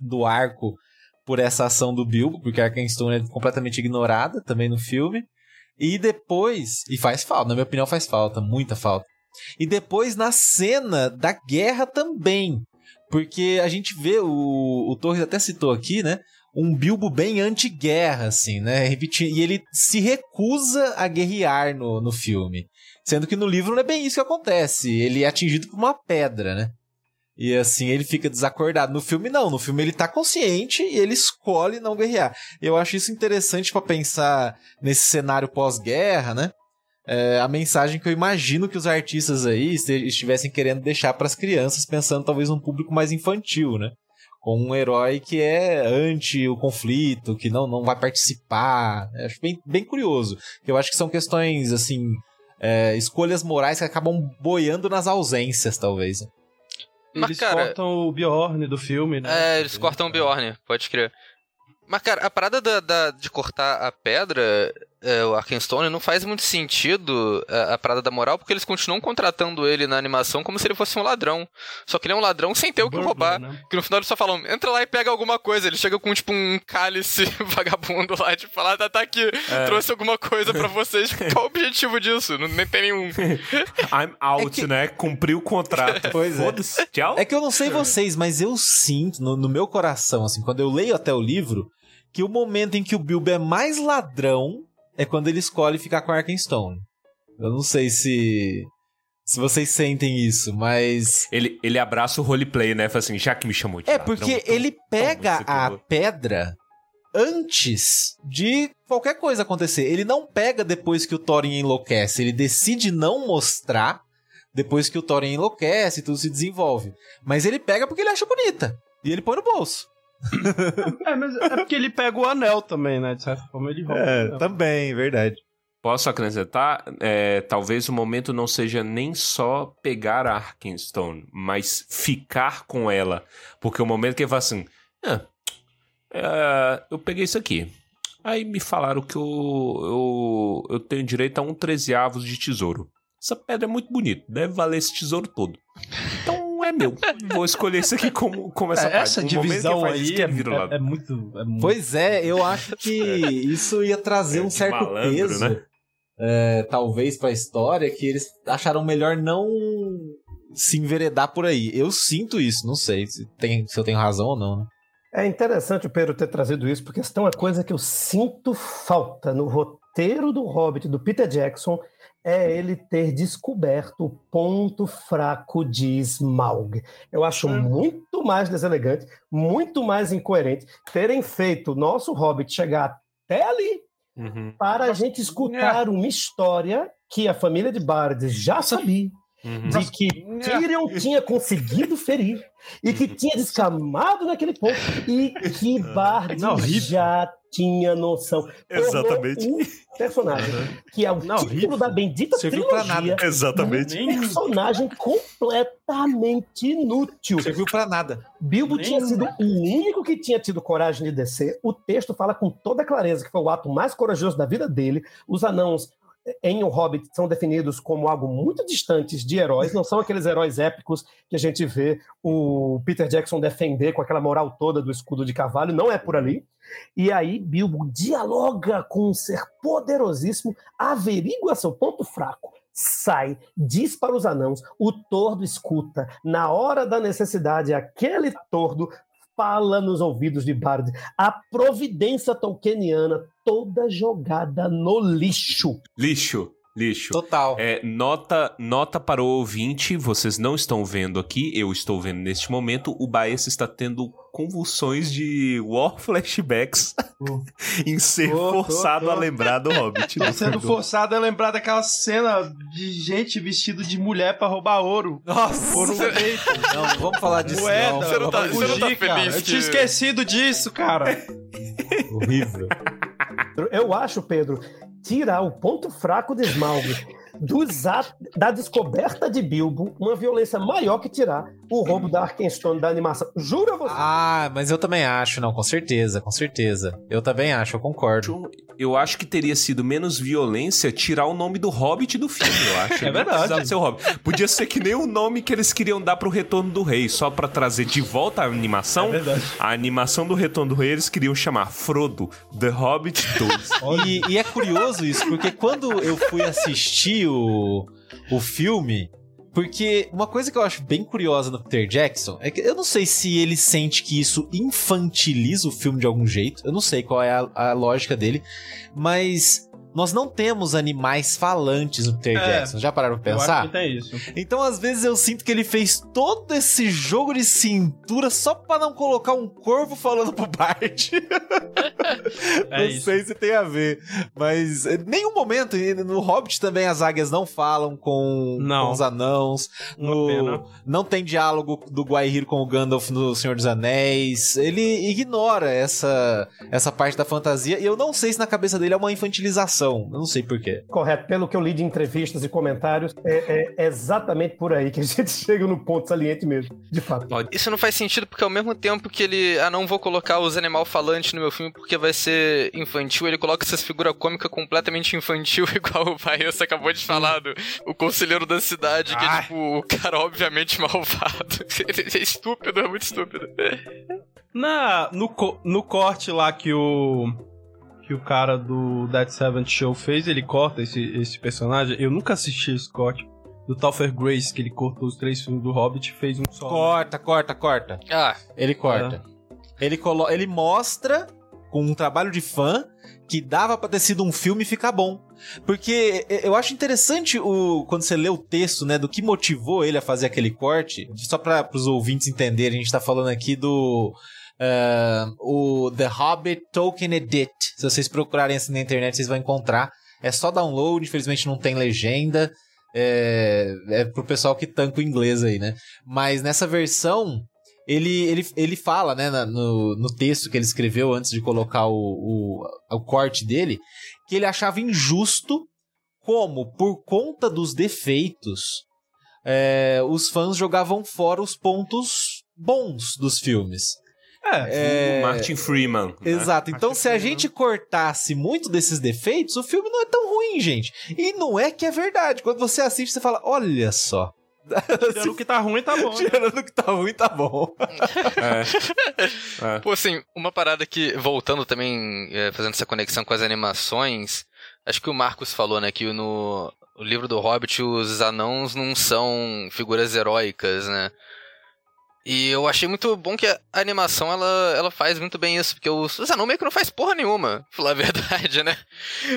do arco por essa ação do Bilbo, porque a Arkenstone é completamente ignorada também no filme. E depois, e faz falta, na minha opinião faz falta, muita falta. E depois na cena da guerra também, porque a gente vê, o, o Torres até citou aqui, né? Um Bilbo bem anti-guerra, assim, né? E ele se recusa a guerrear no, no filme. Sendo que no livro não é bem isso que acontece. Ele é atingido por uma pedra, né? E assim ele fica desacordado. No filme, não. No filme ele tá consciente e ele escolhe não guerrear. Eu acho isso interessante para pensar nesse cenário pós-guerra, né? É, a mensagem que eu imagino que os artistas aí estivessem querendo deixar para as crianças, pensando talvez num público mais infantil, né? Com um herói que é anti o conflito, que não, não vai participar. Eu acho bem, bem curioso. Eu acho que são questões, assim, é, escolhas morais que acabam boiando nas ausências, talvez. Né? Mas, eles cara, cortam o Bjorn do filme, né? É, eles cortam o Bjorn, pode crer. Mas, cara, a parada da, da, de cortar a pedra é, o Arkenstone não faz muito sentido a, é, a parada da moral, porque eles continuam contratando ele na animação como se ele fosse um ladrão. Só que ele é um ladrão sem ter o que roubar. Né? Que no final eles só falam, entra lá e pega alguma coisa. Ele chega com, tipo, um cálice vagabundo lá, tipo, falar, tá, tá aqui, é. trouxe alguma coisa para vocês. Qual o objetivo disso? Não nem tem nenhum. I'm out, é que... né? Cumpriu o contrato. Pois é. Tchau. É que eu não sei vocês, mas eu sinto no, no meu coração, assim, quando eu leio até o livro, que o momento em que o Bilbo é mais ladrão é quando ele escolhe ficar com Arkenstone. Eu não sei se se vocês sentem isso, mas ele, ele abraça o roleplay, né? Fala assim, já que me chamou de É porque então, ele pega a pedra antes de qualquer coisa acontecer. Ele não pega depois que o Thorin enlouquece, ele decide não mostrar depois que o Thorin enlouquece e tudo se desenvolve. Mas ele pega porque ele acha bonita e ele põe no bolso. é, mas é porque ele pega o anel também, né? De certa forma ele rouba. É, também, verdade. Posso acrescentar? É, talvez o momento não seja nem só pegar a Arkenstone, mas ficar com ela. Porque o momento que ele fala assim: ah, é, eu peguei isso aqui. Aí me falaram que eu, eu, eu tenho direito a um trezeavos de tesouro. Essa pedra é muito bonita, deve valer esse tesouro todo. Então meu. Vou escolher isso aqui como, como essa é, Essa divisão aí é, é, é, muito, é, muito, Pois é, eu acho que isso ia trazer um certo malandro, peso. Né? É, talvez pra história, que eles acharam melhor não se enveredar por aí. Eu sinto isso, não sei se, tem, se eu tenho razão ou não. Né? É interessante o Pedro ter trazido isso, porque isso é uma coisa que eu sinto falta no roteiro do Hobbit, do Peter Jackson, é ele ter descoberto o ponto fraco de Smaug. Eu acho hum. muito mais deselegante, muito mais incoerente terem feito o nosso Hobbit chegar até ali uhum. para a gente escutar é. uma história que a família de Bard já sabia. Uhum. De que Tyrion tinha conseguido ferir e que tinha descamado naquele ponto e que Bard Não, já tinha noção. Exatamente. Um personagem que é o não, título da bendita Serviu trilogia. Pra nada. Exatamente. Um personagem completamente inútil. Serviu para nada. Bilbo Nem... tinha sido o único que tinha tido coragem de descer. O texto fala com toda clareza que foi o ato mais corajoso da vida dele. Os anãos em O Hobbit são definidos como algo muito distantes de heróis, não são aqueles heróis épicos que a gente vê o Peter Jackson defender com aquela moral toda do escudo de cavalo, não é por ali. E aí Bilbo dialoga com um ser poderosíssimo, averigua seu ponto fraco, sai, diz para os anãos, o tordo escuta. Na hora da necessidade, aquele tordo fala nos ouvidos de Bard. A providência tolkieniana toda jogada no lixo. Lixo. Lixo. Total. É, nota, nota para o ouvinte, vocês não estão vendo aqui, eu estou vendo neste momento, o Baez está tendo convulsões de war flashbacks uh. em ser forçado a lembrar do Hobbit. Tá sendo forçado a lembrar daquela cena de gente vestido de mulher para roubar ouro. Nossa! Ouro feito. Não, não vamos falar disso Moeda, não. Você não tá, você não tá feliz. Eu tinha esquecido disso, cara. Horrível. Eu acho, Pedro, tirar o ponto fraco de Smaug dos da descoberta de Bilbo uma violência maior que tirar o roubo da Arkenstone da animação. Jura você? Ah, mas eu também acho, não, com certeza, com certeza. Eu também acho, eu concordo. Eu acho que teria sido menos violência tirar o nome do Hobbit do filme, eu acho. É verdade. ser o Hobbit. Podia ser que nem o nome que eles queriam dar pro Retorno do Rei, só pra trazer de volta a animação. É verdade. A animação do Retorno do Rei eles queriam chamar Frodo, The Hobbit 2. E, e é curioso isso, porque quando eu fui assistir o, o filme. Porque uma coisa que eu acho bem curiosa no Peter Jackson é que eu não sei se ele sente que isso infantiliza o filme de algum jeito. Eu não sei qual é a, a lógica dele. Mas nós não temos animais falantes no Peter É, Jackson. Já pararam pra pensar? Então, às vezes, eu sinto que ele fez todo esse jogo de cintura só pra não colocar um corvo falando pro Bart. É não isso. sei se tem a ver. Mas em nenhum momento, no Hobbit também as águias não falam com, Não. com os anãos. No, não tem diálogo do Guaihir com o Gandalf no Senhor dos Anéis. Ele ignora essa, essa parte da fantasia. E eu não sei se na cabeça dele é uma infantilização. Eu não sei porquê. Correto, pelo que eu li de entrevistas e comentários, é, é exatamente por aí que a gente chega no ponto saliente mesmo, de fato. Isso não faz sentido porque ao mesmo tempo que ele, ah, não vou colocar os animal falantes no meu filme porque vai ser infantil, ele coloca essas figuras cômicas completamente infantil, igual o Paes acabou de falar, do, o conselheiro da cidade, que é tipo o cara obviamente malvado. Ele é estúpido, é muito estúpido. Na, no, no corte lá que o. Que o cara do Dead Seventh Show fez, ele corta esse, esse personagem. Eu nunca assisti esse corte. Do Topher Grace, que ele cortou os três filmes do Hobbit e fez um só. Corta, corta, corta. Ah, Ele corta. Ele, colo ele mostra, com um trabalho de fã, que dava pra ter sido um filme e ficar bom. Porque eu acho interessante o quando você lê o texto, né, do que motivou ele a fazer aquele corte. Só para os ouvintes entenderem, a gente tá falando aqui do ah, o The Hobbit Tolkien Edit. Se vocês procurarem assim na internet, vocês vão encontrar. É só download, infelizmente não tem legenda. É, é pro pessoal que tanca o inglês aí, né? Mas nessa versão, ele, ele, ele fala, né, no, no texto que ele escreveu antes de colocar o, o, o corte dele, que ele achava injusto como, por conta dos defeitos, é, os fãs jogavam fora os pontos bons dos filmes. É, O Martin Freeman. né? Exato. Então, se a gente cortasse muito desses defeitos, o filme não é tão ruim, gente. E não é que é verdade. Quando você assiste, você fala: olha só. Tirando o que tá ruim, tá bom. né? Tirando o que tá ruim, tá bom. É. Pô, assim, uma parada que, voltando também, é, fazendo essa conexão com as animações, acho que o Marcos falou, né, que no o livro do Hobbit os anãos não são figuras heróicas, né? E eu achei muito bom que a animação, ela, ela faz muito bem isso, porque os, os anãos meio que não faz porra nenhuma, pra falar a verdade, né?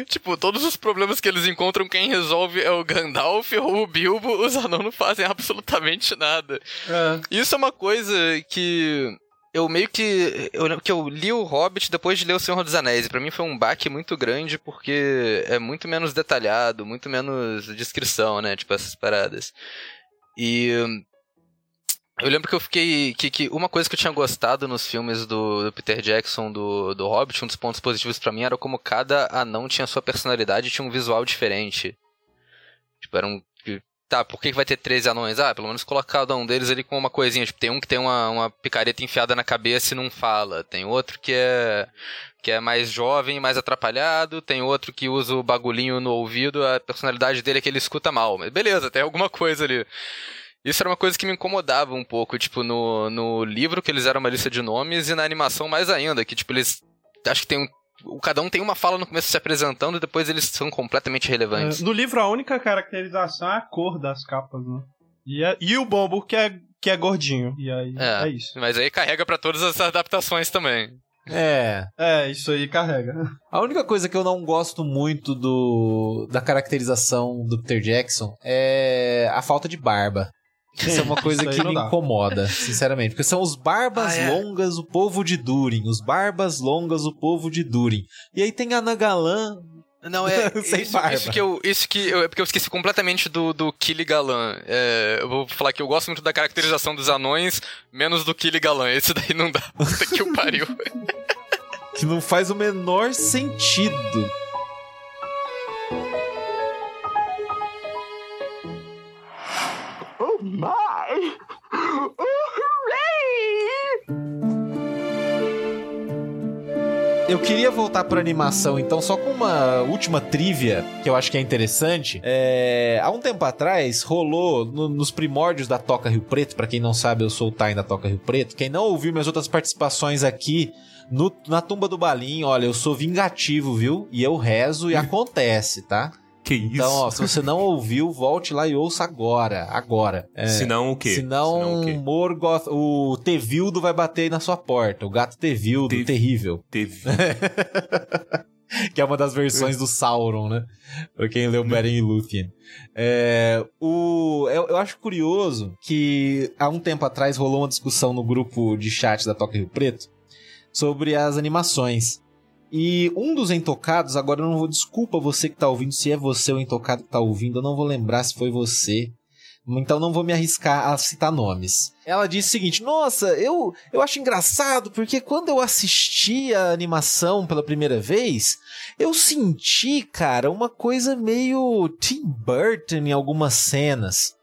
tipo, todos os problemas que eles encontram, quem resolve é o Gandalf ou o Bilbo, os anãos não fazem absolutamente nada. Isso é uma coisa que eu meio que. Eu que eu li o Hobbit depois de ler O Senhor dos Anéis. E pra mim foi um baque muito grande porque é muito menos detalhado, muito menos descrição, né? Tipo, essas paradas. E. Eu lembro que eu fiquei. Que, que uma coisa que eu tinha gostado nos filmes do, do Peter Jackson, do, do Hobbit, um dos pontos positivos pra mim era como cada anão tinha sua personalidade e tinha um visual diferente. Tipo, era um. Tá, por que que vai ter 13 anões? Ah, pelo menos colocar cada um deles ali com uma coisinha. Tipo, tem um que tem uma, uma picareta enfiada na cabeça e não fala. Tem outro que é que é mais jovem, mais atrapalhado. Tem outro que usa o bagulhinho no ouvido. A personalidade dele é que ele escuta mal. Mas beleza, tem alguma coisa ali. Isso era uma coisa que me incomodava um pouco, tipo, no, no livro que eles eram uma lista de nomes e na animação mais ainda, que tipo, eles acho que tem um o- cada um tem uma fala no começo se apresentando e depois eles são completamente relevantes. É, no livro, a única caracterização é a cor das capas, né? E, é- e o Bombo, que é, que é gordinho. E aí, é, isso. Mas aí carrega pra todas as adaptações também. É. É, isso aí carrega. A única coisa que eu não gosto muito do da caracterização do Peter Jackson é a falta de barba. Isso é uma coisa que me incomoda, sinceramente. Porque são os barbas Ah, é. longas, o povo de Durin. Os barbas longas, o povo de Durin. E aí tem a Nagalan. Não, é Sem isso, barba. isso que eu. Isso que eu, é porque eu esqueci completamente do, do Killy Galan. É, eu vou falar que eu gosto muito da caracterização dos anões, menos do Killy Galan. Esse daí não dá. Puta que o pariu. Que não faz o menor sentido. Eu queria voltar pra animação, então, só com uma última trivia que eu acho que é interessante. É, há um tempo atrás, rolou no- nos primórdios da Toca Rio Preto. Pra quem não sabe, eu sou o Tain da Toca Rio Preto. Quem não ouviu minhas outras participações aqui no- na tumba do Balim, olha, eu sou vingativo, viu? E eu rezo e acontece, tá? Que isso? Então, ó, se você não ouviu, volte lá e ouça agora. Agora. É, Senão o quê? Senão, Senão o quê? Morgoth, o Tevildo vai bater aí na sua porta. O gato Tevildo, terrível. Teve. que é uma das versões do Sauron, né? Pra quem leu Beren e Lúthien. É, o, eu, eu acho curioso que há um tempo atrás rolou uma discussão no grupo de chat da Toca Rio Preto sobre as animações. E um dos entocados, agora eu não vou. Desculpa você que tá ouvindo, se é você o intocado que tá ouvindo, eu não vou lembrar se foi você. Então não vou me arriscar a citar nomes. Ela disse o seguinte: Nossa, eu, eu acho engraçado porque quando eu assisti a animação pela primeira vez, eu senti, cara, uma coisa meio Tim Burton em algumas cenas.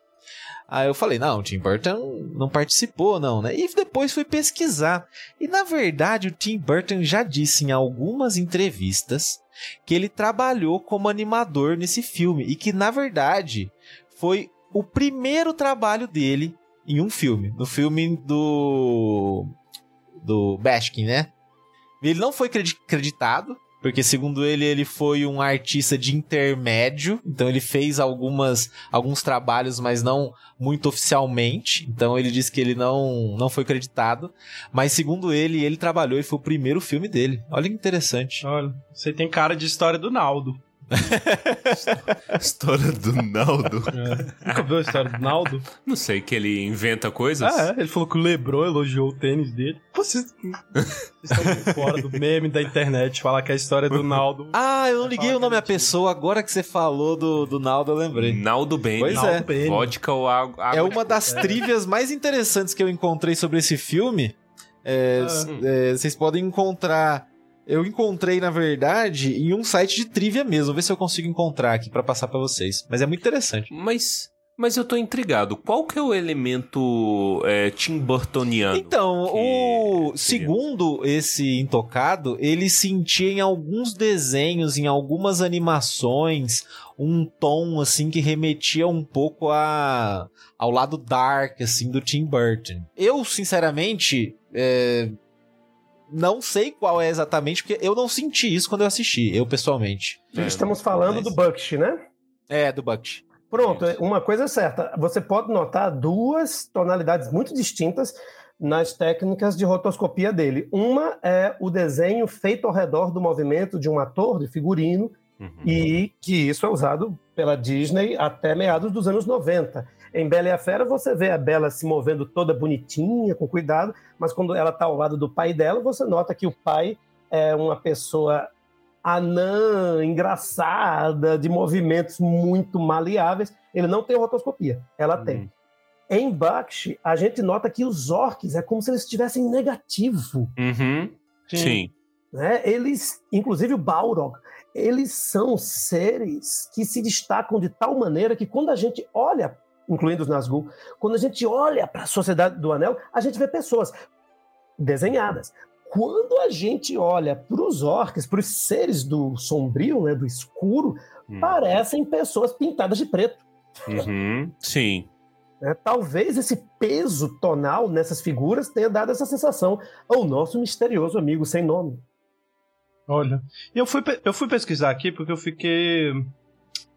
Aí eu falei, não, o Tim Burton não participou, não, né? E depois fui pesquisar. E na verdade, o Tim Burton já disse em algumas entrevistas que ele trabalhou como animador nesse filme. E que, na verdade, foi o primeiro trabalho dele em um filme. No filme do. do Bashkin, né? Ele não foi credi- creditado, porque segundo ele, ele foi um artista de intermédio, então ele fez algumas alguns trabalhos, mas não muito oficialmente. Então ele disse que ele não não foi creditado, mas segundo ele, ele trabalhou e foi o primeiro filme dele. Olha que interessante. Olha, você tem cara de história do Naldo. História do Naldo. Nunca viu a história do Naldo? Não sei, que ele inventa coisas? Ah, é. Ele falou que o Lebron elogiou o tênis dele. Vocês, vocês estão fora do meme da internet falar que é a história do Naldo. Ah, eu não liguei o nome à pessoa, agora que você falou do, do Naldo, eu lembrei. Naldo Bene. Pois Naldo é. Bene. Vodka ou água. É uma das trivias mais interessantes que eu encontrei sobre esse filme. É, Ah. s- é, vocês podem encontrar. Eu encontrei, na verdade, em um site de trivia mesmo. Vou ver se eu consigo encontrar aqui pra passar pra vocês. Mas é muito interessante. Mas, mas eu tô intrigado. Qual que é o elemento é, Tim Burtoniano? Então, o segundo esse intocado, ele sentia em alguns desenhos, em algumas animações, um tom assim que remetia um pouco a ao lado dark assim do Tim Burton. Eu, sinceramente, é, não sei qual é exatamente, porque eu não senti isso quando eu assisti, eu pessoalmente. Estamos falando do Bakshi, né? É, do Bakshi. Pronto, uma coisa é certa. Você pode notar duas tonalidades muito distintas nas técnicas de rotoscopia dele. Uma é o desenho feito ao redor do movimento de um ator, de figurino, e que isso é usado pela Disney até meados dos anos 90. Em Bela e a Fera, você vê a Bela se movendo toda bonitinha, com cuidado, mas quando ela está ao lado do pai dela, você nota que o pai é uma pessoa anã, engraçada, de movimentos muito maleáveis. Ele não tem rotoscopia, ela tem. Em Bakshi, a gente nota que os orcs é como se eles estivessem negativo. Uhum. Sim. né? Eles, inclusive o Balrog, eles são seres que se destacam de tal maneira que quando a gente olha, incluindo os Nazgûl, quando a gente olha para a Sociedade do Anel, a gente vê pessoas desenhadas. Quando a gente olha para os orcs, para os seres do sombrio, né, do escuro, parecem pessoas pintadas de preto. Uhum. Sim. né? Talvez esse peso tonal nessas figuras tenha dado essa sensação ao nosso misterioso amigo sem nome. Olha, eu fui, eu fui pesquisar aqui porque eu fiquei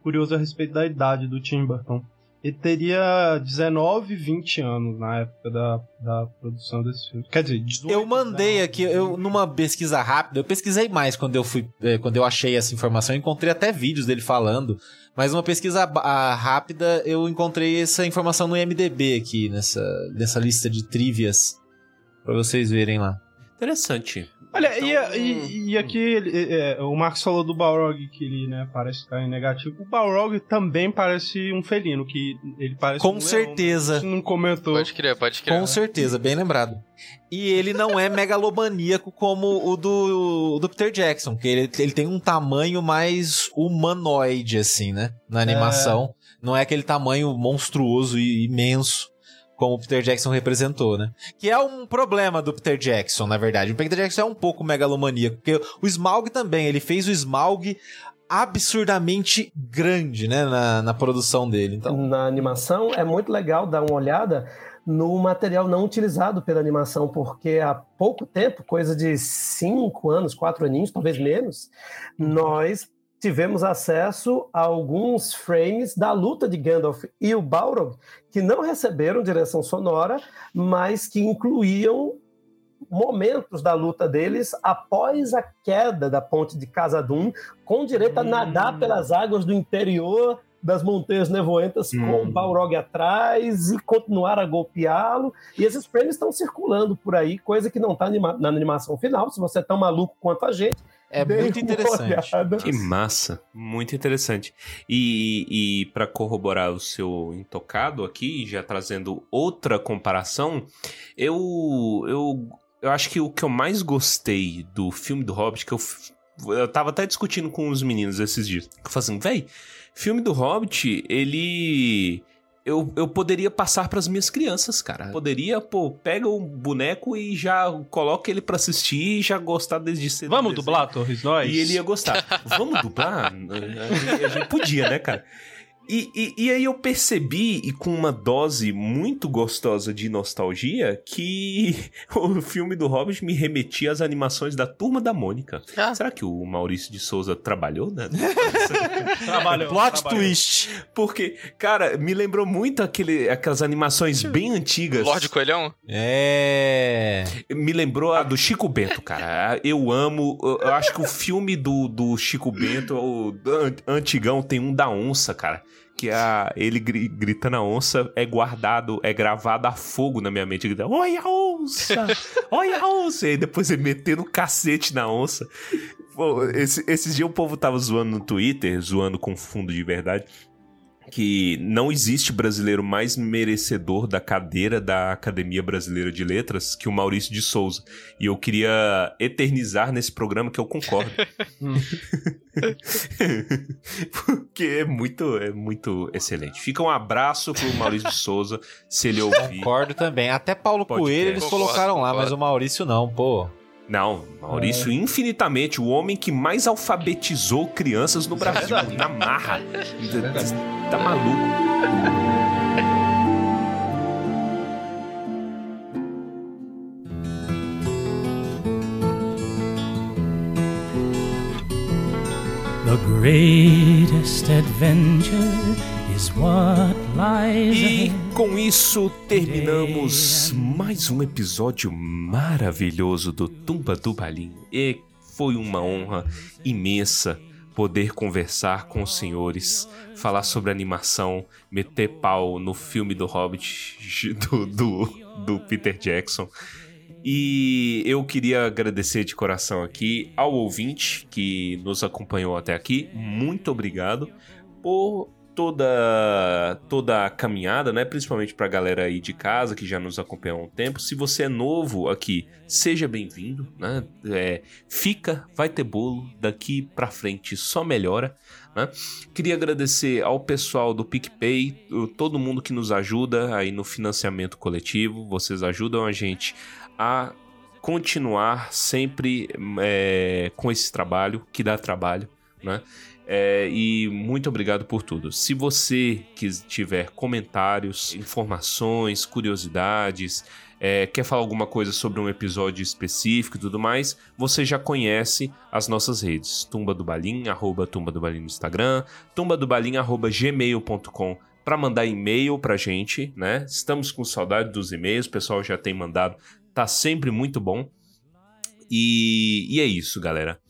curioso a respeito da idade do Tim Burton. Ele teria 19, 20 anos na época da, da produção desse filme. Quer dizer, 18. Eu mandei aqui, eu numa pesquisa rápida, eu pesquisei mais quando eu fui, eh, quando eu achei essa informação, eu encontrei até vídeos dele falando, mas numa pesquisa rápida eu encontrei essa informação no IMDb aqui nessa nessa lista de trivias pra vocês verem lá. Interessante. Olha, e, e- e aqui ele- é, o Marcos falou do Balrog, que ele né, parece estar em negativo. O Balrog também parece um felino, que ele parece Com um leão, certeza. mas não comentou. Pode crer, pode crer. Com certeza, bem lembrado. E ele não é megalomaníaco como o do, o do Peter Jackson, que ele, ele tem um tamanho mais humanoide, assim, né? Na animação. Não é aquele tamanho monstruoso e imenso como o Peter Jackson representou, né? Que é um problema do Peter Jackson, na verdade. O Peter Jackson é um pouco megalomaníaco, porque o Smaug também, ele fez o Smaug absurdamente grande, né, na, na produção dele. Então, Na animação é muito legal dar uma olhada no material não utilizado pela animação, porque há pouco tempo, coisa de cinco anos, quatro aninhos, talvez menos, nós tivemos acesso a alguns frames da luta de Gandalf e o Balrog que não receberam direção sonora, mas que incluíam momentos da luta deles após a queda da ponte de Casadum, com direito a nadar pelas águas do interior das montanhas nevoentas com o Balrog atrás e continuar a golpeá-lo. E esses frames estão circulando por aí, coisa que não está na animação final. Se você é tão maluco quanto a gente, é dê muito interessante. olhada. Que massa, muito interessante. E, e para corroborar o seu intocado aqui, já trazendo outra comparação, eu, eu, eu acho que o que eu mais gostei do filme do Hobbit, que eu, eu tava até discutindo com os meninos esses dias, eu falei assim, véi, filme do Hobbit, ele... Eu, eu poderia passar pras minhas crianças, cara. Poderia, pô, pega um boneco e já coloca ele pra assistir e já gostar desde cedo. Vamos dublar, Torres, nós? e ele ia gostar. Vamos dublar? A gente, a gente podia, né, cara? E, e, e aí eu percebi, e com uma dose muito gostosa de nostalgia, que o filme do Hobbit me remetia às animações da Turma da Mônica. Será que o Maurício de Souza trabalhou, né? Trabalhou. Plot trabalhou. twist. Porque, cara, me lembrou muito aquele, aquelas animações bem antigas. Lorde Coelhão? É. Me lembrou a do Chico Bento, cara. Eu amo. Eu acho que o filme do, do Chico Bento, o an- antigão, tem um da onça, cara. Que a, ele gri- gritando onça é guardado, é gravado a fogo na minha mente. Grita, Olha a onça! Olha a onça! E aí depois ele metendo cacete na onça. Esse- esses dias o povo tava zoando no Twitter, zoando com fundo de verdade que não existe brasileiro mais merecedor da cadeira da Academia Brasileira de Letras que o Maurício de Souza. E eu queria eternizar nesse programa que eu concordo. Porque é muito, é muito excelente. Fica um abraço pro Maurício de Souza, se ele ouvir. Concordo também. Até Paulo Pode Coelho crer. eles Concordo, colocaram lá, concordo. mas o Maurício não, pô. Não, Maurício, infinitamente, o homem que mais alfabetizou crianças no Brasil, na marra. Tá maluco. The greatest adventure E com isso terminamos mais um episódio maravilhoso do Tumba do Balim. E foi uma honra imensa poder conversar com os senhores, falar sobre animação, meter pau no filme do Hobbit do, do, do Peter Jackson. E eu queria agradecer de coração aqui ao ouvinte que nos acompanhou até aqui. Muito obrigado por toda toda a caminhada, né? Principalmente pra galera aí de casa que já nos acompanhou há um tempo. Se você é novo aqui, seja bem-vindo, né? É, fica, vai ter bolo daqui pra frente, só melhora. Né? Queria agradecer ao pessoal do PicPay, todo mundo que nos ajuda aí no financiamento coletivo. Vocês ajudam a gente a continuar sempre é, com esse trabalho, que dá trabalho, né? É, e muito obrigado por tudo. Se você quis- tiver comentários, informações, curiosidades, é, quer falar alguma coisa sobre um episódio específico e tudo mais, você já conhece as nossas redes. Tumba do Balim, arroba Tumba do Balim no Instagram, tumba do Balim, arroba gmail.com para mandar e-mail pra gente, né? Estamos com saudade dos e-mails, o pessoal já tem mandado, tá sempre muito bom. E, e é isso, galera.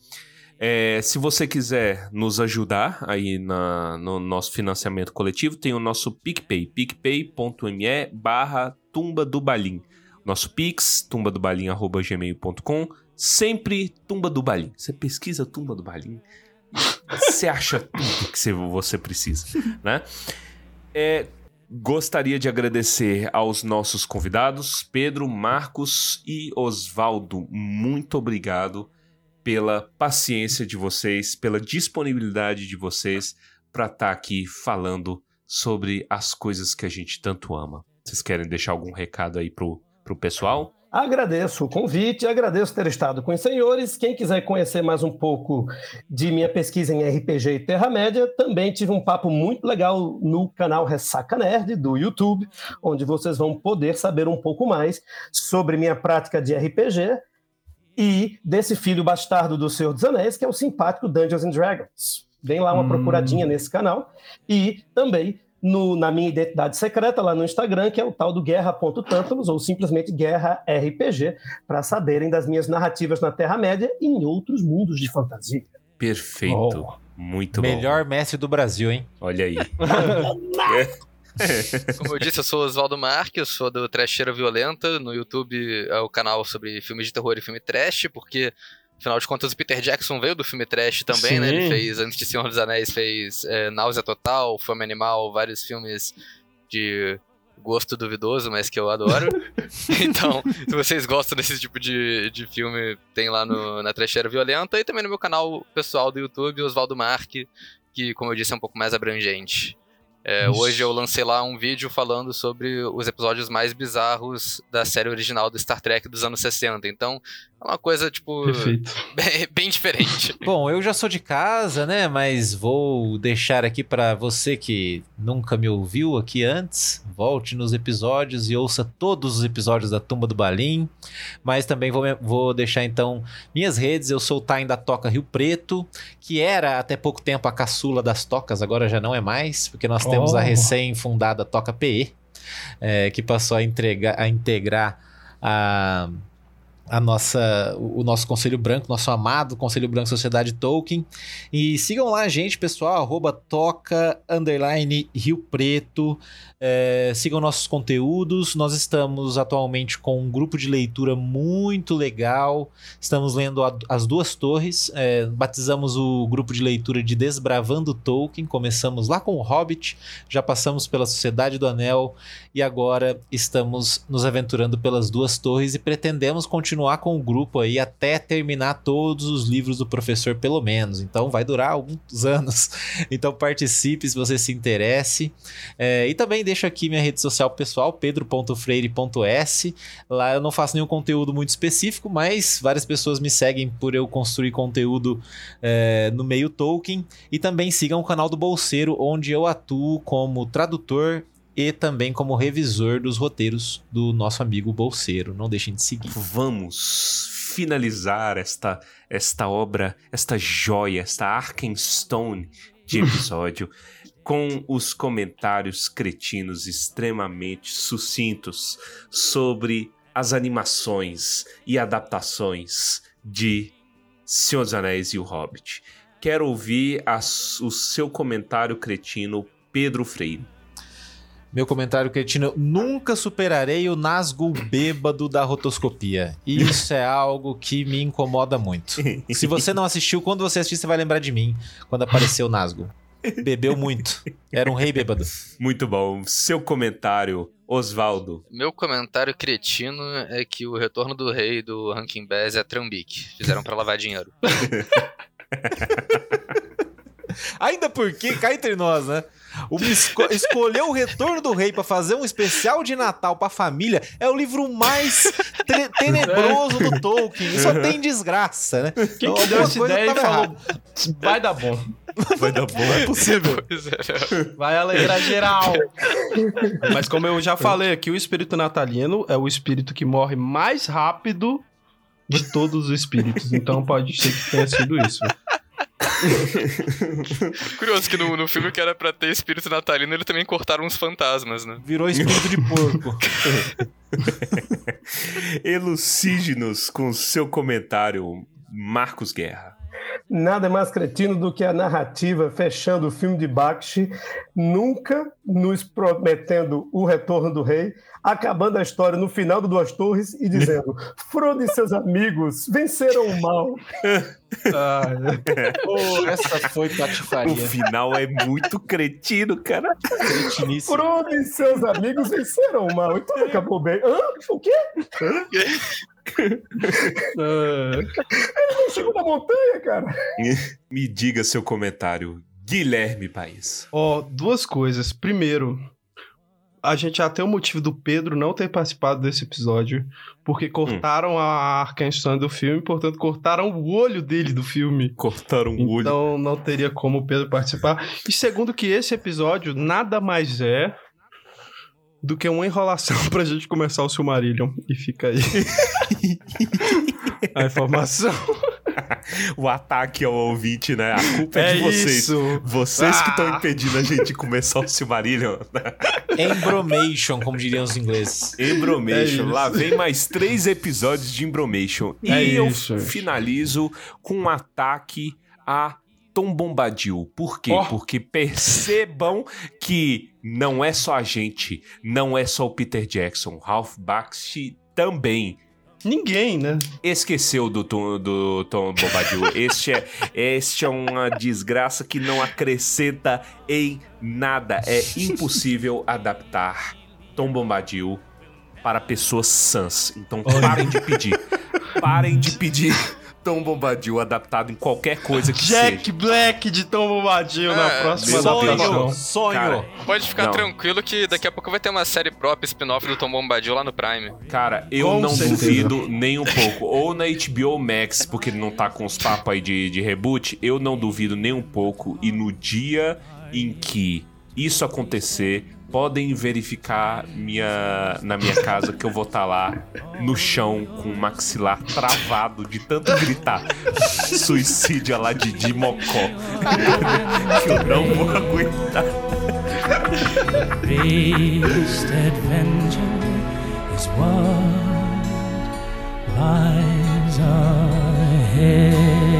É, se você quiser nos ajudar aí na- no nosso financiamento coletivo, tem o nosso PicPay, picpay.me barra tumba do balim. Nosso pix, tumbadobalim.gmail.com, sempre tumba do balim. Você pesquisa tumba do balim, você acha tudo que você- precisa, né? É, gostaria de agradecer aos nossos convidados, Pedro, Marcos e Osvaldo. Muito obrigado pela paciência de vocês, pela disponibilidade de vocês para estar aqui falando sobre as coisas que a gente tanto ama. Vocês querem deixar algum recado aí pro, pro pessoal? Agradeço o convite, agradeço ter estado com os senhores. Quem quiser conhecer mais um pouco de minha pesquisa em RPG e Terra-média, também tive um papo muito legal no canal Ressaca Nerd do YouTube, onde vocês vão poder saber um pouco mais sobre minha prática de RPG e desse filho bastardo do Senhor dos Anéis, que é o simpático Dungeons and Dragons. Deem lá uma Hum. procuradinha nesse canal. E também no- na minha identidade secreta lá no Instagram, que é o tal do guerra.tantalus, ou simplesmente guerra RPG, para saberem das minhas narrativas na Terra-média e em outros mundos de fantasia. Perfeito. Oh. Muito bom. Melhor mestre do Brasil, hein? Olha aí. Como eu disse, eu sou o Oswaldo Marque, eu sou do Trecheira Violenta. No YouTube é o canal sobre filmes de terror e filme trash, porque, afinal de contas, o Peter Jackson veio do filme trash também, né? Ele Sim. fez, antes de Senhor dos Anéis, fez é, Náusea Total, Fome Animal, vários filmes de gosto duvidoso, mas que eu adoro. então, se vocês gostam desse tipo de, de filme, tem lá no, na Trecheira Violenta e também no meu canal pessoal do YouTube, Oswaldo Marque, que, como eu disse, é um pouco mais abrangente. É, hoje eu lancei lá um vídeo falando sobre os episódios mais bizarros da série original do Star Trek dos anos 60. Então, é uma coisa, tipo, bem, bem diferente. Bom, eu já sou de casa, né? Mas vou deixar aqui pra você que nunca me ouviu aqui antes, volte nos episódios e ouça todos os episódios da Tumba do Balim. Mas também vou, vou deixar então minhas redes. Eu sou o Tain da Toca Rio Preto, que era até pouco tempo a caçula das tocas, agora já não é mais, porque nós temos a Oh. recém-fundada Toca PE, é, que passou a, entregar, a integrar a a nossa, o o nosso Conselho Branco, nosso amado Conselho Branco Sociedade Tolkien. E sigam lá a gente, pessoal, arroba toca, underline, Rio Preto. É, sigam nossos conteúdos. Nós estamos atualmente com um grupo de leitura muito legal. Estamos lendo a- As Duas Torres. É, batizamos o grupo de leitura de Desbravando Tolkien. Começamos lá com o Hobbit, já passamos pela Sociedade do Anel e agora estamos nos aventurando pelas Duas Torres e pretendemos continuar com o grupo aí até terminar todos os livros do professor, pelo menos. Então vai durar alguns anos. Então participe se você se interesse. É, e também deixo aqui minha rede social pessoal, pedro.freire.s. Lá eu não faço nenhum conteúdo muito específico, mas várias pessoas me seguem por eu construir conteúdo é, no meio Tolkien. E também sigam o canal do Bolseiro, onde eu atuo como tradutor e também como revisor dos roteiros do nosso amigo Bolseiro. Não deixem de seguir. Vamos finalizar esta, esta obra, esta joia, esta Arkenstone de episódio com os comentários cretinos extremamente sucintos sobre as animações e adaptações de Senhor dos Anéis e o Hobbit. Quero ouvir as- o seu comentário cretino, Pedro Freire. Meu comentário cretino, nunca superarei o Nazgûl bêbado da rotoscopia. Isso é algo que me incomoda muito. Se você não assistiu, quando você assistir, você vai lembrar de mim, quando apareceu o Nazgûl. Bebeu muito. Era um rei bêbado. Muito bom. Seu comentário, Osvaldo. Meu comentário cretino é que o Retorno do Rei do Rankin Bass é trambique. Fizeram pra lavar dinheiro. Ainda porque, cá entre nós, né? O esco escolher o Retorno do Rei pra fazer um especial de Natal pra família é o livro mais tenebroso do Tolkien. Só tem desgraça, né? Quem Então, que deu essa ideia e tava falou, errada. vai dar bom. Vai dar bom, é possível. Vai alegrar geral. Mas como eu já falei aqui, o espírito natalino é o espírito que morre mais rápido de todos os espíritos. Então pode ser que tenha sido isso. Curioso que no, no filme que era pra ter espírito natalino, ele também cortaram uns fantasmas, né? Virou espírito de porco. Elucide-nos com seu comentário, Marcos Guerra. Nada é mais cretino do que a narrativa fechando o filme de Bakshi, nunca nos prometendo o retorno do rei, acabando a história no final do Duas Torres e dizendo: Frodo e seus amigos venceram o mal. Pô, essa foi O patifaria. final é muito cretino, cara. Cretiníssimo. Frodo e seus amigos venceram o mal. E tudo acabou bem. Hã? O quê? Ele chegou na montanha, cara. Me diga seu comentário, Guilherme País. Ó, duas coisas. Primeiro, a gente já tem o motivo do Pedro não ter participado desse episódio, porque cortaram Hum. a Arkansas do filme, portanto, cortaram o olho dele do filme. Cortaram o olho. Então não teria como o Pedro participar. E segundo que esse episódio nada mais é do que uma enrolação pra gente começar o Silmarillion. E fica aí. a informação. o ataque ao ouvinte, né? A culpa é, É de vocês. isso. Vocês que estão Ah. impedindo a gente de começar o Silmarillion. Embromation, como diriam os ingleses. Embromation. É. Lá vem mais três episódios de Embromation. E É eu isso, finalizo com um ataque a Tom Bombadil. Por quê? Ó. Porque percebam que não é só a gente, não é só o Peter Jackson. Ralph Bakshi também Ninguém, né? esqueceu do Tom, do Tom Bombadil. Este é, este é uma desgraça que não acrescenta em nada. É impossível adaptar Tom Bombadil para pessoas sãs. Então parem de pedir. Parem de pedir Tom Bombadil adaptado em qualquer coisa que Jack seja. Black de Tom Bombadil na É, próxima meu adaptação. Deus. Sonho. Cara, Pode ficar Não. tranquilo que daqui a pouco vai ter uma série própria spin-off do Tom Bombadil lá no Prime. Cara, eu Com não certeza. duvido nem um pouco. Ou na HBO Max, porque não tá com os papos aí de, de reboot, eu não duvido nem um pouco. E no dia em que isso acontecer, podem verificar minha, na minha casa que eu vou estar lá no chão com o maxilar travado de tanto gritar suicídio a lá de, de mocó. que eu não vou aguentar. Adventure is what lies ahead.